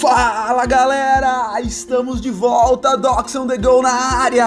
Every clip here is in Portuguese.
Fala galera, estamos de volta, Docs on the Go na área!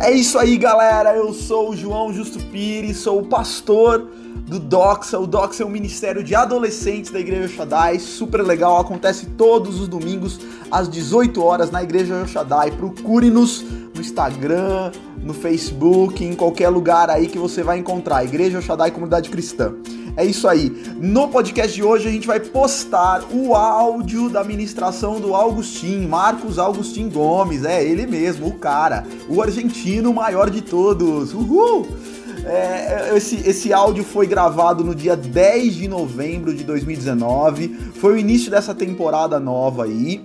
É isso aí galera, eu sou o João Justo Pires, sou o pastor do Doxa. O Doxa é um ministério de adolescentes da Igreja Shaddai, super legal, acontece todos os domingos às 18 horas na Igreja Shaddai. Procure-nos no Instagram, no Facebook, em qualquer lugar aí que você vai encontrar. Igreja Shaddai Comunidade Cristã. É isso aí. No podcast de hoje a gente vai postar o áudio da ministração do Augustin, Marcos Augustin Gomes. É ele mesmo, o cara, o argentino maior de todos. Uhul! É, esse, esse áudio foi gravado no dia 10 de novembro de 2019. Foi o início dessa temporada nova aí.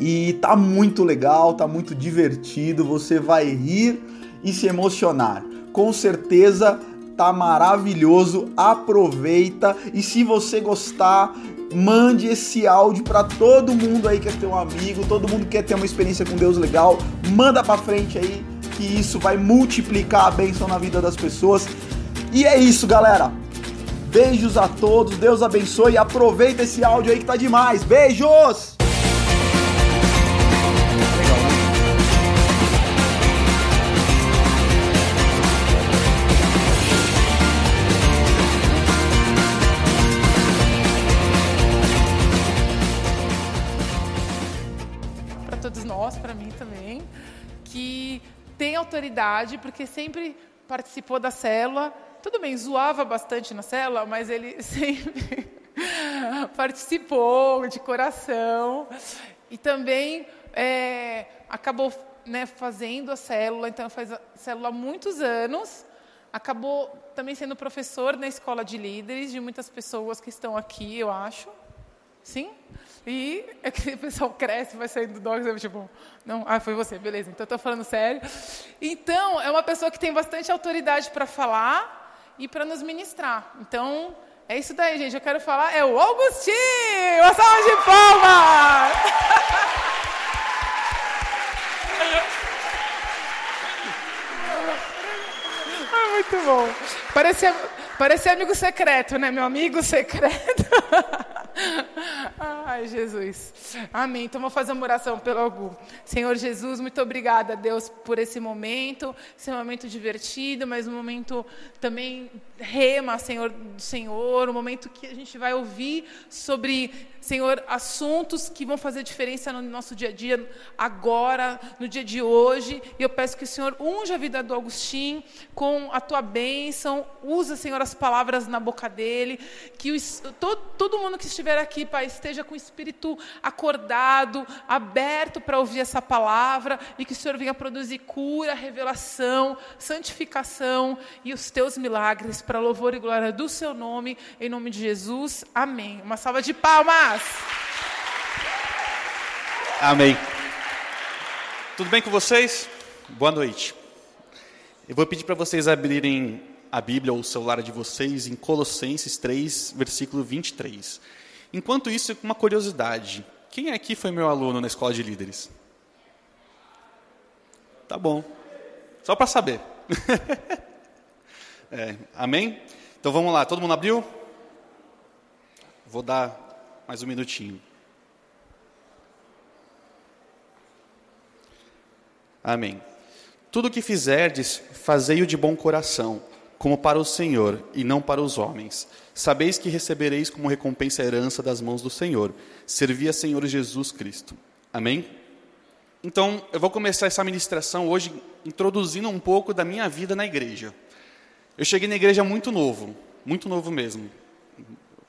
E tá muito legal, tá muito divertido. Você vai rir e se emocionar. Com certeza tá maravilhoso. Aproveita e se você gostar, mande esse áudio para todo mundo aí que ter um amigo, todo mundo que quer ter uma experiência com Deus legal. Manda para frente aí que isso vai multiplicar a bênção na vida das pessoas. E é isso, galera. Beijos a todos, Deus abençoe aproveita esse áudio aí que tá demais. Beijos! Autoridade, porque sempre participou da célula. Tudo bem, zoava bastante na célula, mas ele sempre participou de coração. E também é, acabou né, fazendo a célula, então faz a célula há muitos anos. Acabou também sendo professor na escola de líderes de muitas pessoas que estão aqui, eu acho. Sim? E aquele pessoal cresce, vai saindo do Dogs, tipo, não, ah, foi você, beleza, então estou falando sério. Então, é uma pessoa que tem bastante autoridade para falar e para nos ministrar. Então, é isso daí, gente. Eu quero falar, é o Augustinho! Uma salva de palmas! ah, muito bom. Parece, parece amigo secreto, né? Meu amigo secreto. Ai, Jesus. Amém. Então, vou fazer uma oração pelo Algu. Senhor Jesus, muito obrigada, Deus, por esse momento. Esse momento divertido, mas um momento também rema, Senhor, do Senhor. Um momento que a gente vai ouvir sobre Senhor, assuntos que vão fazer diferença no nosso dia a dia, agora, no dia de hoje. E eu peço que o Senhor unja a vida do Agostinho com a tua bênção, usa, Senhor, as palavras na boca dele. Que o, todo, todo mundo que estiver aqui, Pai, esteja com o espírito acordado, aberto para ouvir essa palavra e que o Senhor venha produzir cura, revelação, santificação e os teus milagres para louvor e glória do seu nome, em nome de Jesus. Amém. Uma salva de palmas. Amém. Tudo bem com vocês? Boa noite. Eu vou pedir para vocês abrirem a Bíblia ou o celular de vocês em Colossenses 3, versículo 23. Enquanto isso, uma curiosidade. Quem aqui foi meu aluno na escola de líderes? Tá bom. Só para saber. é, amém? Então vamos lá, todo mundo abriu? Vou dar mais um minutinho. Amém. Tudo o que fizerdes, fazei-o de bom coração, como para o Senhor e não para os homens. Sabeis que recebereis como recompensa a herança das mãos do Senhor. Servi a Senhor Jesus Cristo. Amém? Então, eu vou começar essa ministração hoje introduzindo um pouco da minha vida na igreja. Eu cheguei na igreja muito novo, muito novo mesmo.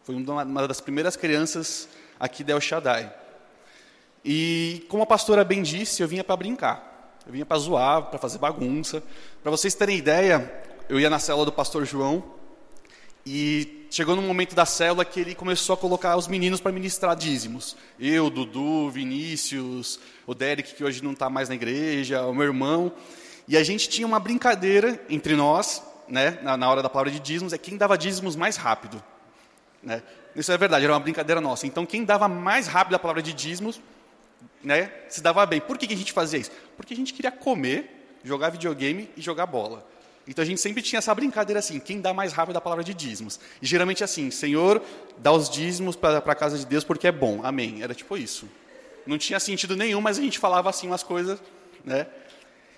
Fui uma das primeiras crianças aqui da El Shaddai. E como a pastora bem disse, eu vinha para brincar. Eu vinha para zoar, para fazer bagunça. Para vocês terem ideia, eu ia na célula do pastor João e chegou no momento da célula que ele começou a colocar os meninos para ministrar dízimos. Eu, Dudu, Vinícius, o Derek, que hoje não está mais na igreja, o meu irmão. E a gente tinha uma brincadeira entre nós, né, na, na hora da palavra de dízimos, é quem dava dízimos mais rápido. Né? Isso é verdade, era uma brincadeira nossa. Então, quem dava mais rápido a palavra de dízimos, né, se dava bem. Por que, que a gente fazia isso? Porque a gente queria comer, jogar videogame e jogar bola. Então a gente sempre tinha essa brincadeira assim, quem dá mais rápido a palavra de dízimos. E geralmente assim, Senhor, dá os dízimos para a casa de Deus porque é bom. Amém. Era tipo isso. Não tinha sentido nenhum, mas a gente falava assim umas coisas, né?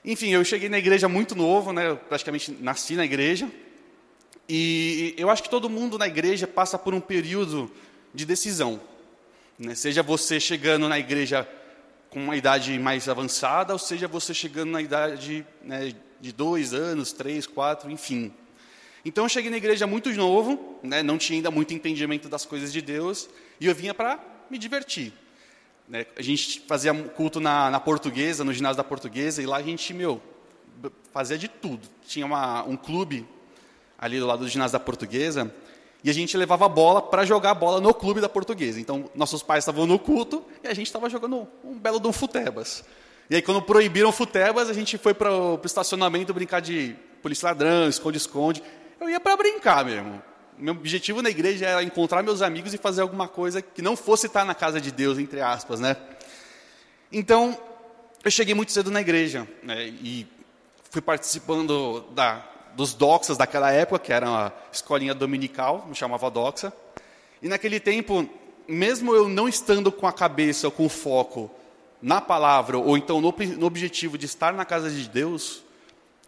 Enfim, eu cheguei na igreja muito novo, né? Eu praticamente nasci na igreja. E eu acho que todo mundo na igreja passa por um período de decisão. Né? Seja você chegando na igreja com uma idade mais avançada, ou seja você chegando na idade né, de dois anos, três, quatro, enfim. Então eu cheguei na igreja muito novo, né, não tinha ainda muito entendimento das coisas de Deus, e eu vinha para me divertir. Né? A gente fazia culto na, na, portuguesa, no ginásio da portuguesa, e lá a gente, meu, fazia de tudo. Tinha uma, um clube ali do lado do ginásio da portuguesa, e a gente levava a bola para jogar a bola no clube da portuguesa. Então, nossos pais estavam no culto e a gente estava jogando um belo de um futebas. E aí, quando proibiram futebas, a gente foi para o estacionamento brincar de polícia ladrão, esconde-esconde. Eu ia para brincar mesmo. Meu objetivo na igreja era encontrar meus amigos e fazer alguma coisa que não fosse estar na casa de Deus, entre aspas, né? Então, eu cheguei muito cedo na igreja né, e fui participando da, dos doxas daquela época, que era uma escolinha dominical, me chamava doxa. E naquele tempo, mesmo eu não estando com a cabeça com o foco na palavra, ou então no, no objetivo de estar na casa de Deus,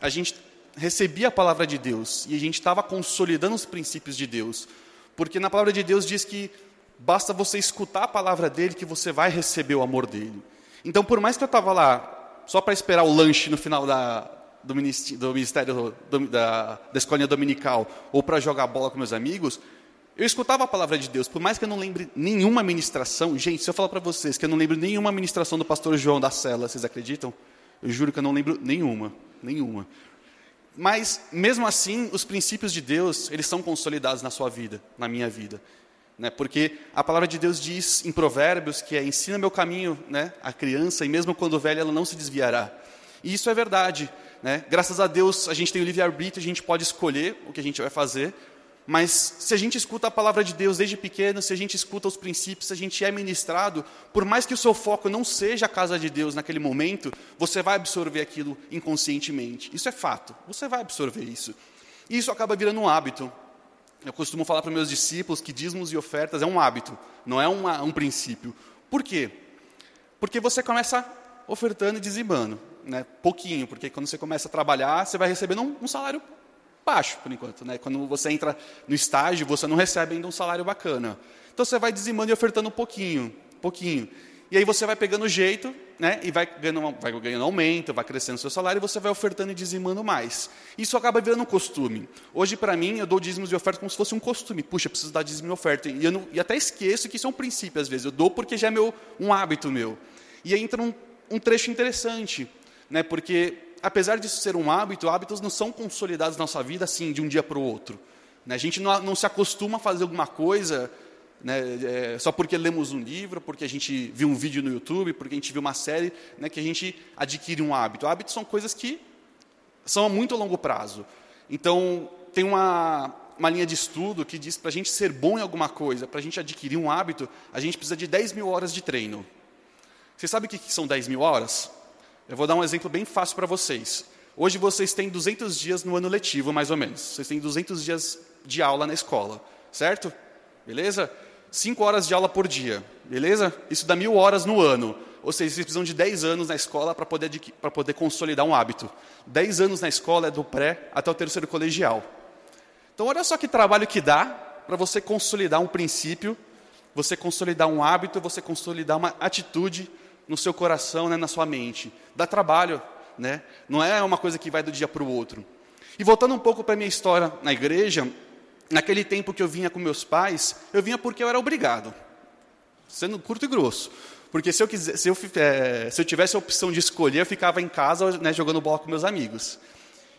a gente recebia a palavra de Deus e a gente estava consolidando os princípios de Deus. Porque na palavra de Deus diz que basta você escutar a palavra dele que você vai receber o amor dele. Então, por mais que eu estava lá só para esperar o lanche no final da, do ministério, do ministério da, da escolinha dominical ou para jogar bola com meus amigos, eu escutava a palavra de Deus, por mais que eu não lembre nenhuma ministração. Gente, se eu falar para vocês que eu não lembro nenhuma ministração do pastor João da Cela, vocês acreditam? Eu juro que eu não lembro nenhuma, nenhuma. Mas, mesmo assim, os princípios de Deus, eles são consolidados na sua vida, na minha vida. Né? Porque a palavra de Deus diz em Provérbios que é ensina meu caminho né, a criança, e mesmo quando velha ela não se desviará. E isso é verdade. Né? Graças a Deus a gente tem o livre-arbítrio, a gente pode escolher o que a gente vai fazer, mas se a gente escuta a palavra de Deus desde pequeno, se a gente escuta os princípios, se a gente é ministrado, por mais que o seu foco não seja a casa de Deus naquele momento, você vai absorver aquilo inconscientemente. Isso é fato, você vai absorver isso. E isso acaba virando um hábito. Eu costumo falar para meus discípulos que dízimos e ofertas é um hábito, não é uma, um princípio. Por quê? Porque você começa ofertando e dizimando né, pouquinho, porque quando você começa a trabalhar, você vai recebendo um, um salário baixo, por enquanto. Né? Quando você entra no estágio, você não recebe ainda um salário bacana. Então você vai dizimando e ofertando um pouquinho, pouquinho. E aí você vai pegando jeito, né? E vai ganhando, vai ganhando aumento, vai crescendo o seu salário, e você vai ofertando e dizimando mais. Isso acaba virando um costume. Hoje, para mim, eu dou dízimos e oferta como se fosse um costume. Puxa, preciso dar dízimo e oferta. E, eu não, e até esqueço que isso é um princípio, às vezes. Eu dou porque já é meu, um hábito meu. E aí entra um, um trecho interessante né? porque apesar disso ser um hábito, hábitos não são consolidados na nossa vida assim de um dia para o outro. Né? A gente não, não, se acostuma a fazer alguma coisa né, é, só porque lemos um livro, porque a gente viu um vídeo no YouTube, porque a gente viu uma série, né, que a gente adquire um hábito. Hábitos são coisas que são a muito longo prazo. Então, tem uma, uma linha de estudo que diz para a gente ser bom em alguma coisa, para a gente adquirir um hábito, a gente precisa de 10 mil horas de treino. Você sabe o que são 10 mil horas? Eu vou dar um exemplo bem fácil para vocês. Hoje vocês têm 200 dias no ano letivo, mais ou menos. Vocês têm 200 dias de aula na escola, certo? Beleza? 5 horas de aula por dia, beleza? Isso dá mil horas no ano. Ou seja, vocês precisam de 10 anos na escola para poder, poder consolidar um hábito. 10 anos na escola é do pré até o terceiro colegial. Então, olha só que trabalho que dá para você consolidar um princípio, você consolidar um hábito, você consolidar uma atitude no seu coração, né, na sua mente. Dá trabalho, né? Não é uma coisa que vai do dia para o outro. E voltando um pouco para minha história na igreja, naquele tempo que eu vinha com meus pais, eu vinha porque eu era obrigado. Sendo curto e grosso. Porque se eu, quiser, se eu, é, se eu tivesse a opção de escolher, eu ficava em casa né, jogando bola com meus amigos.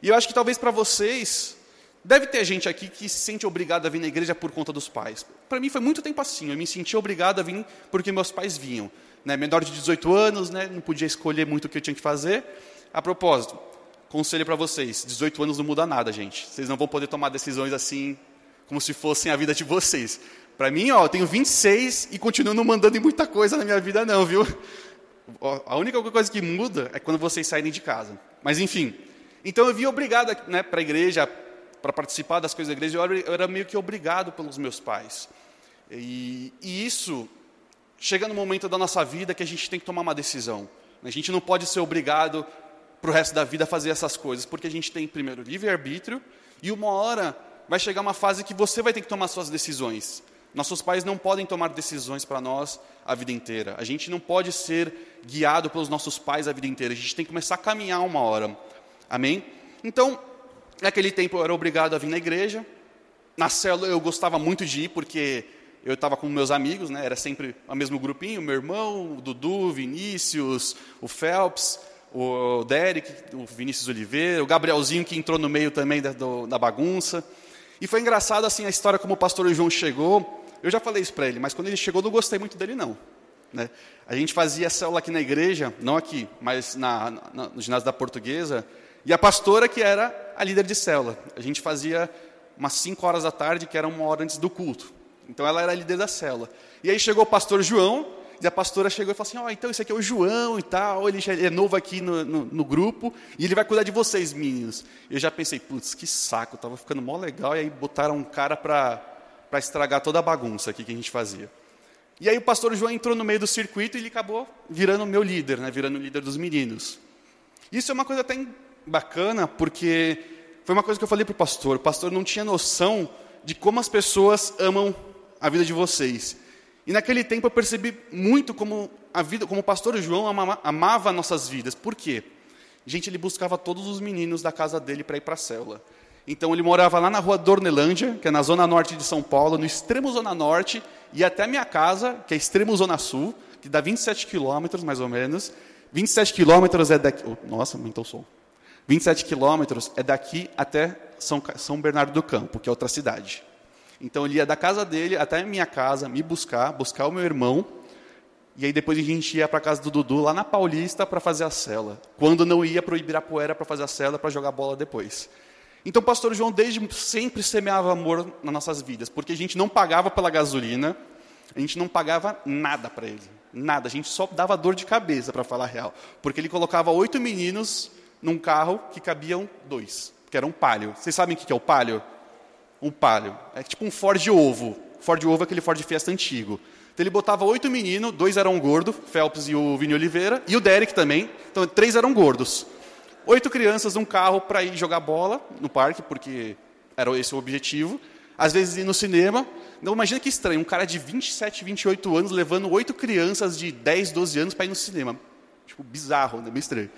E eu acho que talvez para vocês, deve ter gente aqui que se sente obrigado a vir na igreja por conta dos pais. Para mim foi muito tempo assim, eu me senti obrigado a vir porque meus pais vinham né, menor de 18 anos, né, não podia escolher muito o que eu tinha que fazer. A propósito, conselho para vocês: 18 anos não muda nada, gente. Vocês não vão poder tomar decisões assim, como se fossem a vida de vocês. Para mim, ó, eu tenho 26 e continuo não mandando em muita coisa na minha vida, não, viu? A única coisa que muda é quando vocês saírem de casa. Mas, enfim, Então eu via obrigado né, para a igreja, para participar das coisas da igreja, eu era meio que obrigado pelos meus pais. E, e isso chega no momento da nossa vida que a gente tem que tomar uma decisão. A gente não pode ser obrigado para o resto da vida a fazer essas coisas, porque a gente tem primeiro livre-arbítrio e uma hora vai chegar uma fase que você vai ter que tomar suas decisões. Nossos pais não podem tomar decisões para nós a vida inteira. A gente não pode ser guiado pelos nossos pais a vida inteira. A gente tem que começar a caminhar uma hora. Amém? Então, naquele tempo eu era obrigado a vir na igreja. Na célula eu gostava muito de ir, porque eu estava com meus amigos, né? era sempre o mesmo grupinho, meu irmão, o Dudu, o Vinícius, o Phelps, o Derek, o Vinícius Oliveira, o Gabrielzinho que entrou no meio também da, do, da bagunça. E foi engraçado assim a história como o pastor João chegou. Eu já falei isso para ele, mas quando ele chegou não gostei muito dele não. Né? A gente fazia célula aqui na igreja, não aqui, mas na, na, no ginásio da Portuguesa, e a pastora que era a líder de célula. A gente fazia umas 5 horas da tarde, que era uma hora antes do culto. Então ela era a líder da célula. E aí chegou o pastor João, e a pastora chegou e falou assim: Ó, oh, então esse aqui é o João e tal, ele já é novo aqui no, no, no grupo, e ele vai cuidar de vocês, meninos. Eu já pensei, putz, que saco, estava ficando mó legal, e aí botaram um cara para estragar toda a bagunça aqui que a gente fazia. E aí o pastor João entrou no meio do circuito e ele acabou virando o meu líder, né, virando o líder dos meninos. Isso é uma coisa até bacana, porque foi uma coisa que eu falei para o pastor. O pastor não tinha noção de como as pessoas amam a vida de vocês. E naquele tempo eu percebi muito como a vida, como o pastor João amava, amava nossas vidas. Por quê? Gente, ele buscava todos os meninos da casa dele para ir para a célula. Então ele morava lá na rua Dornelândia, que é na zona norte de São Paulo, no extremo zona norte, e até a minha casa, que é extremo zona sul, que dá 27 quilômetros mais ou menos. 27 quilômetros é daqui. Oh, nossa, aumentou o som. 27 quilômetros é daqui até São, São Bernardo do Campo, que é outra cidade. Então ele ia da casa dele até a minha casa, me buscar, buscar o meu irmão. E aí depois a gente ia para casa do Dudu, lá na Paulista, para fazer a cela. Quando não ia para o Ibirapuera para fazer a cela, para jogar bola depois. Então o pastor João desde sempre semeava amor nas nossas vidas, porque a gente não pagava pela gasolina, a gente não pagava nada para ele. Nada, a gente só dava dor de cabeça, para falar a real. Porque ele colocava oito meninos num carro que cabiam dois, que era um palio. Vocês sabem o que é o palio? Um palio. É tipo um Ford ovo. Ford ovo é aquele Ford Fiesta antigo. Então ele botava oito meninos, dois eram gordos, Phelps e o Vini Oliveira, e o Derek também. Então três eram gordos. Oito crianças num carro para ir jogar bola no parque, porque era esse o objetivo. Às vezes ir no cinema. Então imagina que estranho, um cara de 27, 28 anos levando oito crianças de 10, 12 anos para ir no cinema. Tipo, bizarro, né? Meio estranho.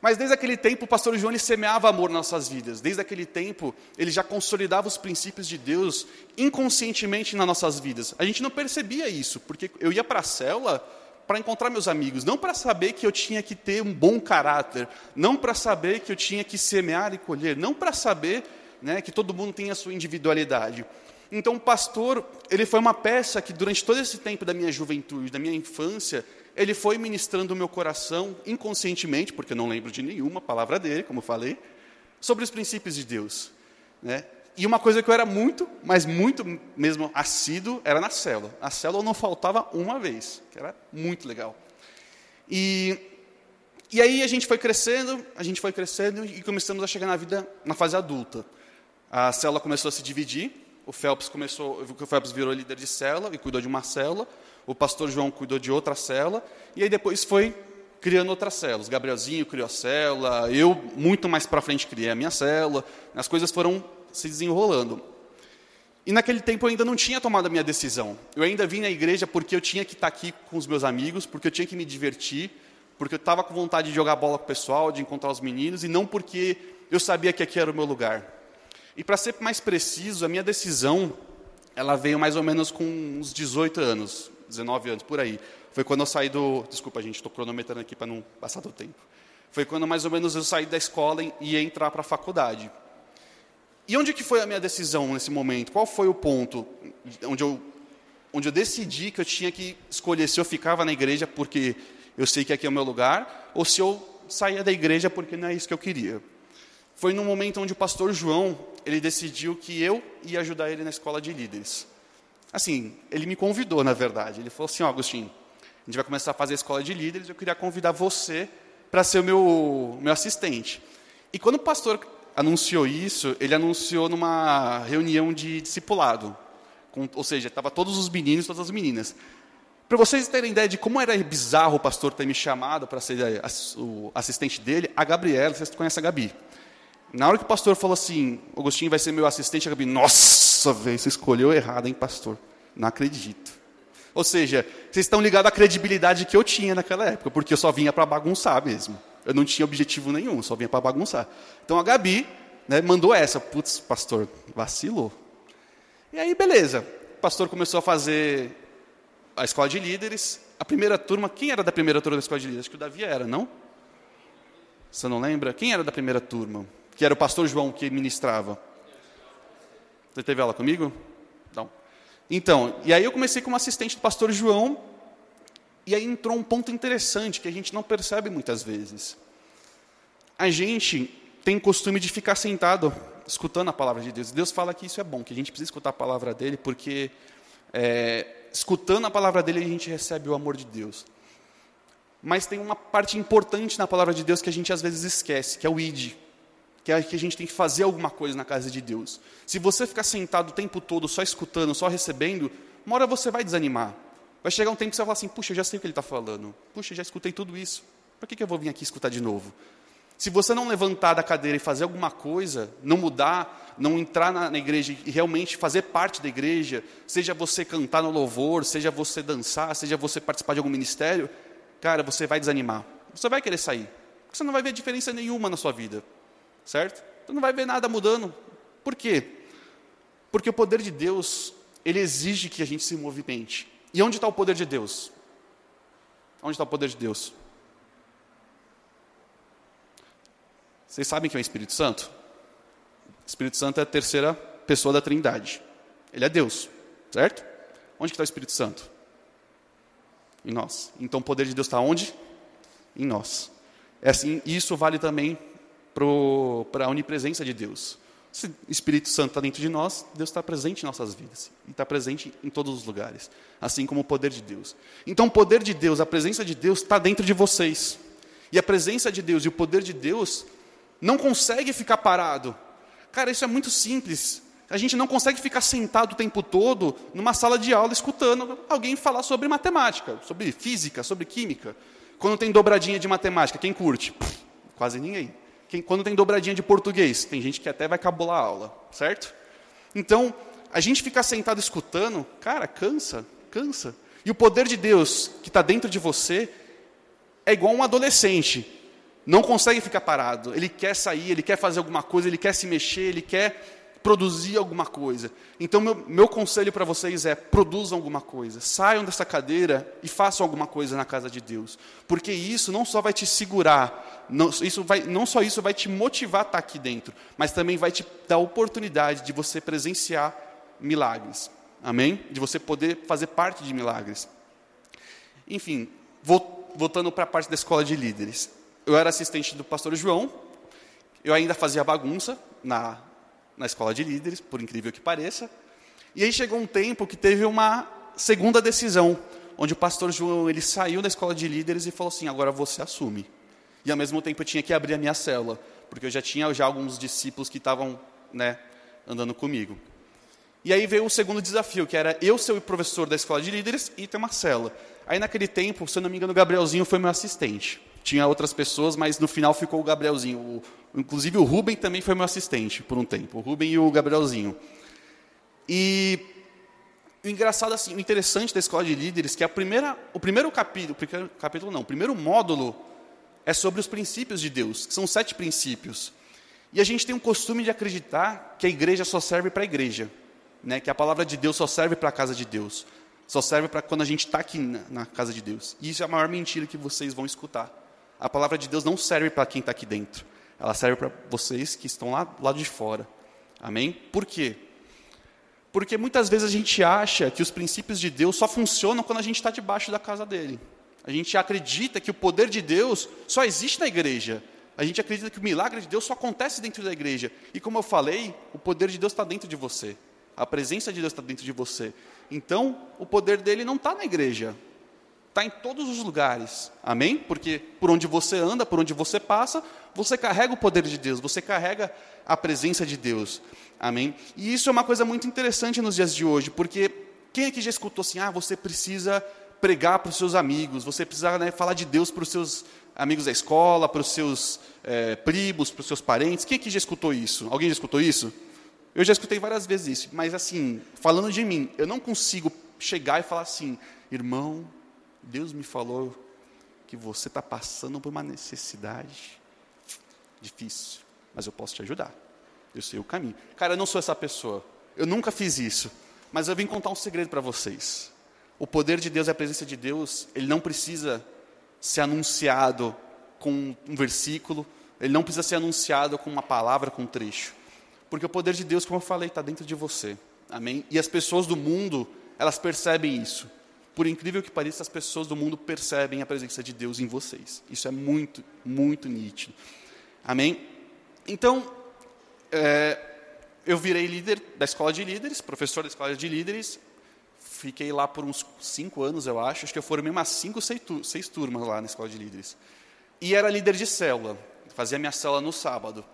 Mas desde aquele tempo o pastor João semeava amor nas nossas vidas. Desde aquele tempo ele já consolidava os princípios de Deus inconscientemente nas nossas vidas. A gente não percebia isso, porque eu ia para a célula para encontrar meus amigos, não para saber que eu tinha que ter um bom caráter, não para saber que eu tinha que semear e colher, não para saber né, que todo mundo tem a sua individualidade. Então o pastor, ele foi uma peça que durante todo esse tempo da minha juventude, da minha infância, ele foi ministrando o meu coração inconscientemente, porque eu não lembro de nenhuma palavra dele, como falei, sobre os princípios de Deus. Né? E uma coisa que eu era muito, mas muito mesmo assíduo, era na célula. A célula não faltava uma vez, que era muito legal. E, e aí a gente foi crescendo, a gente foi crescendo e começamos a chegar na vida, na fase adulta. A célula começou a se dividir, o Phelps começou, o Phelps virou líder de célula e cuidou de uma célula o pastor João cuidou de outra célula, e aí depois foi criando outras células. Gabrielzinho criou a célula, eu, muito mais para frente, criei a minha célula. As coisas foram se desenrolando. E naquele tempo eu ainda não tinha tomado a minha decisão. Eu ainda vim na igreja porque eu tinha que estar aqui com os meus amigos, porque eu tinha que me divertir, porque eu estava com vontade de jogar bola com o pessoal, de encontrar os meninos, e não porque eu sabia que aqui era o meu lugar. E para ser mais preciso, a minha decisão, ela veio mais ou menos com uns 18 anos. 19 anos, por aí. Foi quando eu saí do. Desculpa, gente, estou cronometrando aqui para não passar do tempo. Foi quando mais ou menos eu saí da escola e ia entrar para a faculdade. E onde que foi a minha decisão nesse momento? Qual foi o ponto onde eu, onde eu decidi que eu tinha que escolher se eu ficava na igreja porque eu sei que aqui é o meu lugar, ou se eu saía da igreja porque não é isso que eu queria? Foi no momento onde o pastor João, ele decidiu que eu ia ajudar ele na escola de líderes. Assim, ele me convidou, na verdade. Ele falou assim: Ó, oh, Agostinho, a gente vai começar a fazer a escola de líderes, eu queria convidar você para ser o meu, meu assistente. E quando o pastor anunciou isso, ele anunciou numa reunião de discipulado. Com, ou seja, estava todos os meninos todas as meninas. Para vocês terem ideia de como era bizarro o pastor ter me chamado para ser o assistente dele, a Gabriela, vocês conhecem a Gabi. Na hora que o pastor falou assim, Agostinho vai ser meu assistente, a Gabi, nossa, velho, você escolheu errado, hein, pastor? Não acredito. Ou seja, vocês estão ligados à credibilidade que eu tinha naquela época, porque eu só vinha para bagunçar mesmo. Eu não tinha objetivo nenhum, só vinha para bagunçar. Então a Gabi né, mandou essa, putz, pastor, vacilou. E aí, beleza. O pastor começou a fazer a escola de líderes. A primeira turma, quem era da primeira turma da escola de líderes? Acho que o Davi era, não? Você não lembra? Quem era da primeira turma? Que era o pastor João que ministrava. Você teve ela comigo? Não. Então, e aí eu comecei como assistente do pastor João, e aí entrou um ponto interessante que a gente não percebe muitas vezes. A gente tem costume de ficar sentado escutando a palavra de Deus. Deus fala que isso é bom, que a gente precisa escutar a palavra dele, porque é, escutando a palavra dele, a gente recebe o amor de Deus. Mas tem uma parte importante na palavra de Deus que a gente às vezes esquece, que é o id, que a gente tem que fazer alguma coisa na casa de Deus. Se você ficar sentado o tempo todo só escutando, só recebendo, uma hora você vai desanimar. Vai chegar um tempo que você vai falar assim, puxa, eu já sei o que ele está falando. Puxa, já escutei tudo isso. Por que, que eu vou vir aqui escutar de novo? Se você não levantar da cadeira e fazer alguma coisa, não mudar, não entrar na, na, igreja e realmente fazer parte da igreja, seja você cantar no louvor, seja você dançar, seja você participar de algum ministério, cara, você vai desanimar. Você vai querer sair. Você não vai ver diferença nenhuma na sua vida. Certo? Você não vai ver nada mudando. Por quê? Porque o poder de Deus, ele exige que a gente se movimente. E onde está o poder de Deus? Onde está o poder de Deus? Vocês sabem que é o Espírito Santo? O Espírito Santo é a terceira pessoa da Trindade. Ele é Deus, certo? Onde está o Espírito Santo? Em nós. Então o poder de Deus está onde? Em nós. É assim, isso vale também para a onipresença de Deus. Se o Espírito Santo está dentro de nós, Deus está presente em nossas vidas. E está presente em todos os lugares. Assim como o poder de Deus. Então o poder de Deus, a presença de Deus está dentro de vocês. E a presença de Deus e o poder de Deus não consegue ficar parado. Cara, isso é muito simples. A gente não consegue ficar sentado o tempo todo numa sala de aula escutando alguém falar sobre matemática, sobre física, sobre química. Quando tem dobradinha de matemática, quem curte? quase ninguém. Quem, quando tem dobradinha de português, tem gente que até vai cabular a aula, certo? Então, a gente ficar sentado escutando, cara, cansa, cansa. E o poder de Deus que está dentro de você é igual um adolescente não consegue ficar parado. Ele quer sair, ele quer fazer alguma coisa, ele quer se mexer, ele quer produzir alguma coisa. Então, meu, meu conselho para vocês é: produzam alguma coisa, saiam dessa cadeira e façam alguma coisa na casa de Deus, porque isso não só vai te segurar, não, isso vai, não só isso vai te motivar a estar aqui dentro, mas também vai te dar oportunidade de você presenciar milagres. Amém? De você poder fazer parte de milagres. Enfim, voltando para a parte da escola de líderes eu era assistente do pastor João, eu ainda fazia bagunça na, na escola de líderes, por incrível que pareça. E aí chegou um tempo que teve uma segunda decisão, onde o pastor João ele saiu da escola de líderes e falou assim: agora você assume. E ao mesmo tempo eu tinha que abrir a minha célula, porque eu já tinha já alguns discípulos que estavam né, andando comigo. E aí veio o segundo desafio, que era eu ser o professor da escola de líderes e ter uma célula. Aí naquele tempo, se eu não me engano, o Gabrielzinho foi meu assistente. Tinha outras pessoas, mas no final ficou o Gabrielzinho. O, inclusive o Rubem também foi meu assistente por um tempo. O Rubem e o Gabrielzinho. E o engraçado assim, o interessante da escola de líderes que a primeira, o primeiro capítulo, primeiro capítulo não, o primeiro módulo é sobre os princípios de Deus, que são sete princípios. E a gente tem um costume de acreditar que a igreja só serve para a igreja, né? Que a palavra de Deus só serve para a casa de Deus, só serve para quando a gente está aqui na, na casa de Deus. E isso é a maior mentira que vocês vão escutar. A palavra de Deus não serve para quem está aqui dentro. Ela serve para vocês que estão lá do lado de fora. Amém? Por quê? Porque muitas vezes a gente acha que os princípios de Deus só funcionam quando a gente está debaixo da casa dele. A gente acredita que o poder de Deus só existe na igreja. A gente acredita que o milagre de Deus só acontece dentro da igreja. E como eu falei, o poder de Deus está dentro de você. A presença de Deus está dentro de você. Então, o poder dele não está na igreja. Está em todos os lugares. Amém? Porque por onde você anda, por onde você passa, você carrega o poder de Deus, você carrega a presença de Deus. Amém? E isso é uma coisa muito interessante nos dias de hoje, porque quem aqui já escutou assim, ah, você precisa pregar para os seus amigos, você precisa né, falar de Deus para os seus amigos da escola, para os seus é, primos, para os seus parentes. Quem aqui já escutou isso? Alguém já escutou isso? Eu já escutei várias vezes isso, mas assim, falando de mim, eu não consigo chegar e falar assim, irmão, Deus me falou que você está passando por uma necessidade difícil, mas eu posso te ajudar. Eu sei o caminho. Cara, eu não sou essa pessoa. Eu nunca fiz isso. Mas eu vim contar um segredo para vocês. O poder de Deus a presença de Deus, ele não precisa ser anunciado com um versículo, ele não precisa ser anunciado com uma palavra, com um trecho. Porque o poder de Deus, como eu falei, está dentro de você. Amém? E as pessoas do mundo, elas percebem isso. Por incrível que pareça, as pessoas do mundo percebem a presença de Deus em vocês. Isso é muito, muito nítido. Amém? Então, é, eu virei líder da escola de líderes, professor da escola de líderes. Fiquei lá por uns cinco anos, eu acho. Acho que eu formei umas cinco, seis, turmas lá na escola de líderes. E era líder de célula. Fazia minha célula no sábado.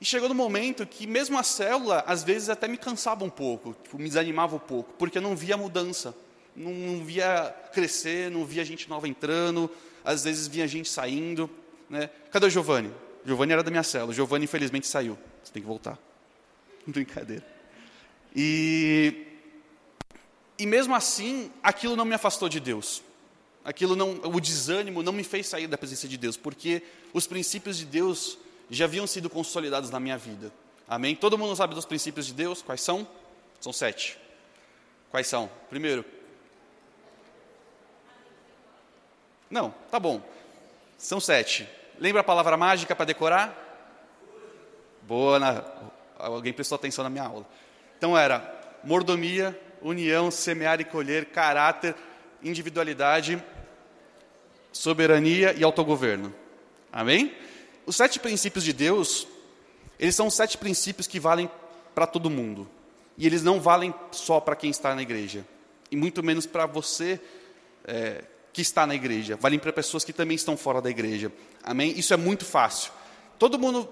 E chegou no momento que mesmo a célula, às vezes até me cansava um pouco, tipo, me desanimava um pouco, porque eu não via mudança, não, via crescer, não via gente nova entrando, às vezes via gente saindo. Né? Cadê o Giovanni? Giovanni era da minha célula, o Giovanni infelizmente saiu, você tem que voltar. Brincadeira. E, e mesmo assim, aquilo não me afastou de Deus. Aquilo não, o desânimo não me fez sair da presença de Deus, porque os princípios de Deus já haviam sido consolidados na minha vida. Amém? Todo mundo sabe dos princípios de Deus? Quais são? São sete. Quais são? Primeiro. Não, tá bom. São sete. Lembra a palavra mágica para decorar? Boa, na... alguém prestou atenção na minha aula. Então era mordomia, união, semear e colher, caráter, individualidade, soberania e autogoverno. Amém? Os sete princípios de Deus, eles são sete princípios que valem para todo mundo. E eles não valem só para quem está na igreja. E muito menos para você é, que está na igreja. Valem para pessoas que também estão fora da igreja. Amém? Isso é muito fácil. Todo mundo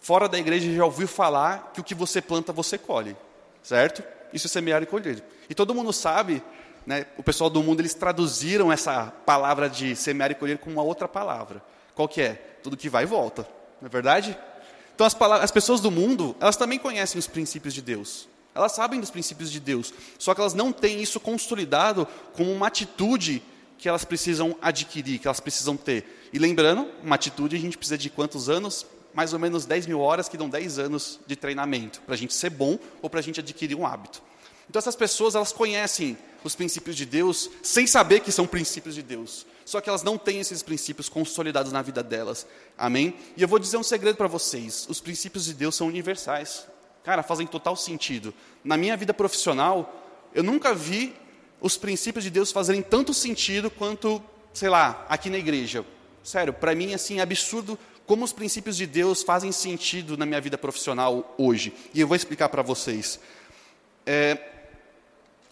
fora da igreja já ouviu falar que o que você planta, você colhe. Certo? Isso é semear e colher. E todo mundo sabe, né, o pessoal do mundo, eles traduziram essa palavra de semear e colher com uma outra palavra. Qual que é? Tudo que vai e volta. Não é verdade? Então as, as pessoas do mundo, elas também conhecem os princípios de Deus. Elas sabem dos princípios de Deus. Só que elas não têm isso consolidado como uma atitude que elas precisam adquirir, que elas precisam ter. E lembrando, uma atitude a gente precisa de quantos anos? Mais ou menos 10 mil horas, que dão 10 anos de treinamento, para a gente ser bom ou para a gente adquirir um hábito. Então essas pessoas, elas conhecem os princípios de Deus sem saber que são princípios de Deus. Só que elas não têm esses princípios consolidados na vida delas. Amém? E eu vou dizer um segredo para vocês: os princípios de Deus são universais. Cara, fazem total sentido. Na minha vida profissional, eu nunca vi os princípios de Deus fazerem tanto sentido quanto, sei lá, aqui na igreja. Sério, para mim assim é absurdo como os princípios de Deus fazem sentido na minha vida profissional hoje. E eu vou explicar para vocês. É,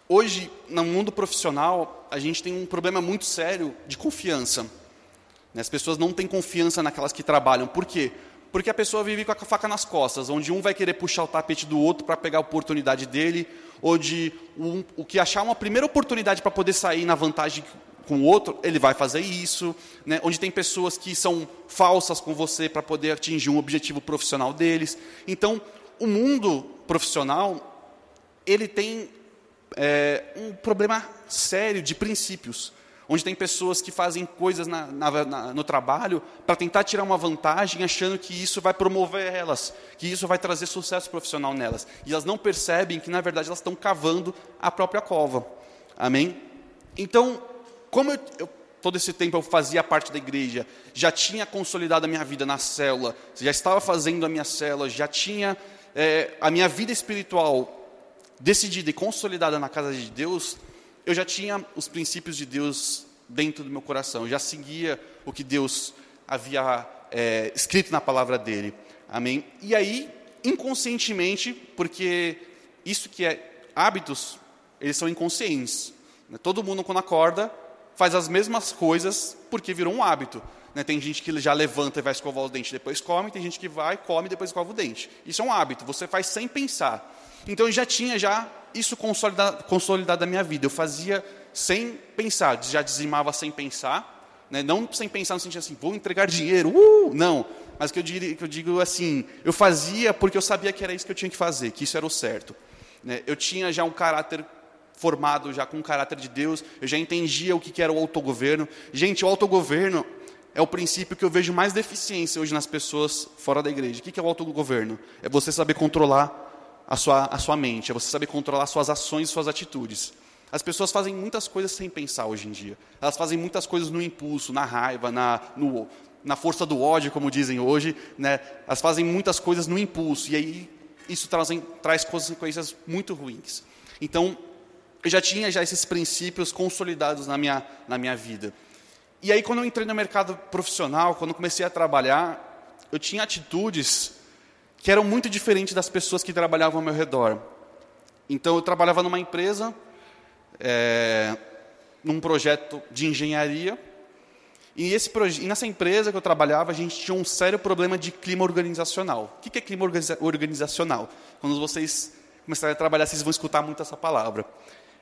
Hoje, no mundo profissional, a gente tem um problema muito sério de confiança. As pessoas não têm confiança naquelas que trabalham. Por quê? Porque a pessoa vive com a faca nas costas, onde um vai querer puxar o tapete do outro para pegar a oportunidade dele, ou de um, o que achar uma primeira oportunidade para poder sair na vantagem com o outro, ele vai fazer isso. Né? Onde tem pessoas que são falsas com você para poder atingir um objetivo profissional deles. Então, o mundo profissional, ele tem é, um problema sério de princípios, onde tem pessoas que fazem coisas na, na, na, no trabalho para tentar tirar uma vantagem, achando que isso vai promover elas, que isso vai trazer sucesso profissional nelas. E elas não percebem que, na verdade, elas estão cavando a própria cova. Amém? Então, como eu, eu, todo esse tempo eu fazia parte da igreja, já tinha consolidado a minha vida na célula, já estava fazendo a minha célula, já tinha é, a minha vida espiritual decidida e consolidada na casa de Deus, eu já tinha os princípios de Deus dentro do meu coração, eu já seguia o que Deus havia é, escrito na palavra dele. Amém? E aí, inconscientemente, porque isso que é hábitos, eles são inconscientes. Né? Todo mundo, quando acorda, faz as mesmas coisas porque virou um hábito. Né? Tem gente que já levanta e vai escovar os dentes, depois come, tem gente que vai, come e depois escova o dente. Isso é um hábito, você faz sem pensar. Então eu já tinha já isso consolidado, na minha vida. Eu fazia sem pensar, já dizimava sem pensar, né? não sem pensar no sentido assim, vou entregar dinheiro, uh! não. Mas que eu, digo, que eu digo assim, eu fazia porque eu sabia que era isso que eu tinha que fazer, que isso era o certo. Né? Eu tinha já um caráter formado, já com o caráter de Deus, eu já entendia o que era o autogoverno. Gente, o autogoverno é o princípio que eu vejo mais deficiência hoje nas pessoas fora da igreja. O que é o autogoverno? É você saber controlar a sua, a sua mente, é você saber controlar suas ações e suas atitudes. As pessoas fazem muitas coisas sem pensar hoje em dia. Elas fazem muitas coisas no impulso, na raiva, na, no, na força do ódio, como dizem hoje. Né? Elas fazem muitas coisas no impulso. E aí isso traz, traz consequências muito ruins. Então, eu já tinha já esses princípios consolidados na minha, na minha vida. E aí, quando eu entrei no mercado profissional, quando comecei a trabalhar, eu tinha atitudes que eram muito diferentes das pessoas que trabalhavam ao meu redor. Então, eu trabalhava numa empresa, é, num projeto de engenharia, e, esse, e nessa empresa que eu trabalhava, a gente tinha um sério problema de clima organizacional. O que é clima organizacional? Quando vocês começarem a trabalhar, vocês vão escutar muito essa palavra.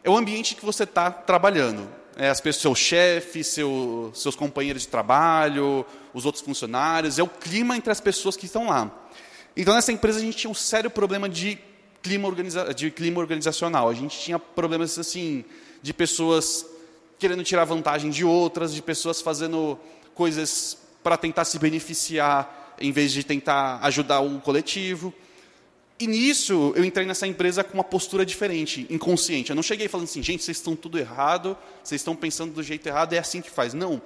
É o ambiente que você está trabalhando é, as pessoas, seu chefe, seu, seus companheiros de trabalho, os outros funcionários, é o clima entre as pessoas que estão lá. Então, nessa empresa, a gente tinha um sério problema de clima, organiza de clima organizacional. A gente tinha problemas assim de pessoas querendo tirar vantagem de outras, de pessoas fazendo coisas para tentar se beneficiar em vez de tentar ajudar um coletivo. E nisso, eu entrei nessa empresa com uma postura diferente, inconsciente. Eu não cheguei falando assim, gente, vocês estão tudo errado, vocês estão pensando do jeito errado, é assim que faz. Não.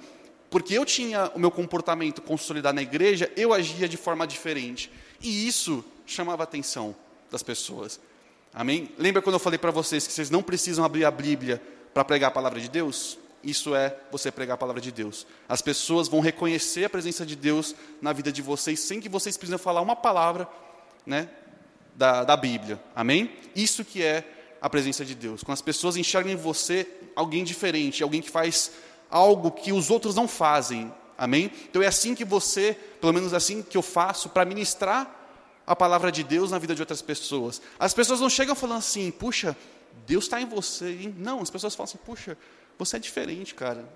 Porque eu tinha o meu comportamento consolidado na igreja, eu agia de forma diferente. E isso chamava a atenção das pessoas. Amém? Lembra quando eu falei para vocês que vocês não precisam abrir a Bíblia para pregar a palavra de Deus? Isso é você pregar a palavra de Deus. As pessoas vão reconhecer a presença de Deus na vida de vocês sem que vocês precisem falar uma palavra, né? da, da Bíblia. Amém? Isso que é a presença de Deus. Quando as pessoas enxergam em você alguém diferente, alguém que faz algo que os outros não fazem. Amém? Então é assim que você, pelo menos assim que eu faço, para ministrar a palavra de Deus na vida de outras pessoas. As pessoas não chegam falando assim, puxa, Deus está em você. Hein? Não, as pessoas falam assim, puxa, você é diferente, cara.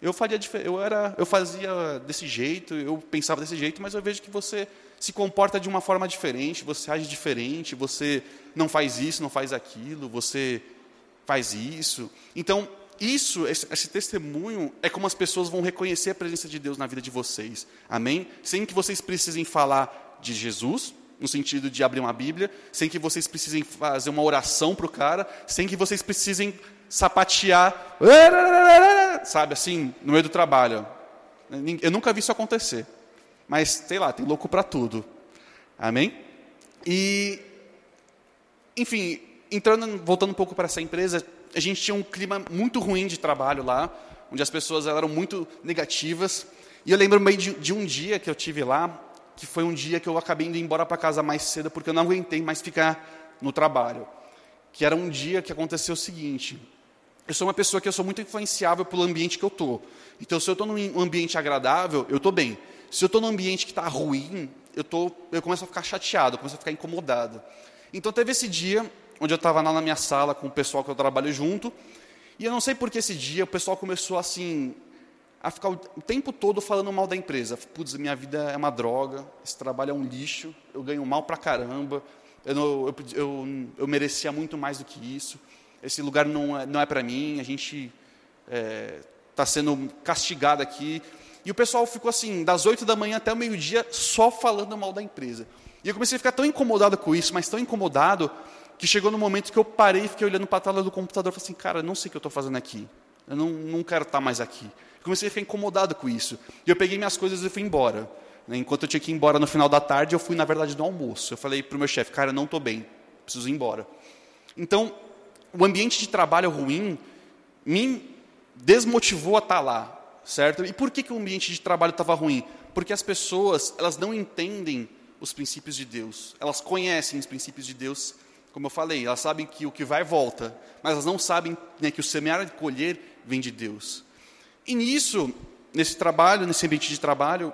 Eu faria eu era, eu fazia desse jeito, eu pensava desse jeito, mas eu vejo que você se comporta de uma forma diferente, você age diferente, você não faz isso, não faz aquilo, você faz isso. Então, isso, esse, esse, testemunho, é como as pessoas vão reconhecer a presença de Deus na vida de vocês. Amém? Sem que vocês precisem falar de Jesus, no sentido de abrir uma Bíblia, sem que vocês precisem fazer uma oração para o cara, sem que vocês precisem sapatear, sabe assim, no meio do trabalho. Eu nunca vi isso acontecer. Mas, sei lá, tem louco para tudo. Amém? E, enfim, entrando, voltando um pouco para essa empresa, a gente tinha um clima muito ruim de trabalho lá, onde as pessoas eram muito negativas. E eu lembro bem de, de um dia que eu tive lá, que foi um dia que eu acabei indo embora para casa mais cedo, porque eu não aguentei mais ficar no trabalho. Que era um dia que aconteceu o seguinte: eu sou uma pessoa que eu sou muito influenciável pelo ambiente que eu estou. Então, se eu estou num ambiente agradável, eu estou bem. Se eu estou num ambiente que está ruim, eu, tô, eu começo a ficar chateado, eu começo a ficar incomodado. Então teve esse dia onde eu estava lá na minha sala com o pessoal que eu trabalho junto, e eu não sei por que esse dia o pessoal começou assim a ficar o tempo todo falando mal da empresa. Putz, minha vida é uma droga, esse trabalho é um lixo, eu ganho mal pra caramba, eu, não, eu, eu, eu merecia muito mais do que isso, esse lugar não é, não é para mim, a gente está é, tá sendo castigado aqui. E o pessoal ficou assim, das 8 da manhã até o meio-dia, só falando mal da empresa. E eu comecei a ficar tão incomodado com isso, mas tão incomodado, que chegou no momento que eu parei e fiquei olhando para a tela do computador e falei assim, cara, eu não sei o que eu estou fazendo aqui. Eu não, não quero estar tá mais aqui. Comecei a ficar incomodado com isso. E eu peguei minhas coisas e fui embora. Né, enquanto eu tinha que ir embora no final da tarde, eu fui, na verdade, no almoço. Eu falei para o meu chefe, cara, eu não estou bem, preciso ir embora. Então, o ambiente de trabalho ruim me desmotivou a estar tá lá certo? E por que, que o ambiente de trabalho estava ruim? Porque as pessoas, elas não entendem os princípios de Deus. Elas conhecem os princípios de Deus, como eu falei, elas sabem que o que vai volta, mas elas não sabem né, que o semear e colher vem de Deus. E nisso, nesse trabalho, nesse ambiente de trabalho,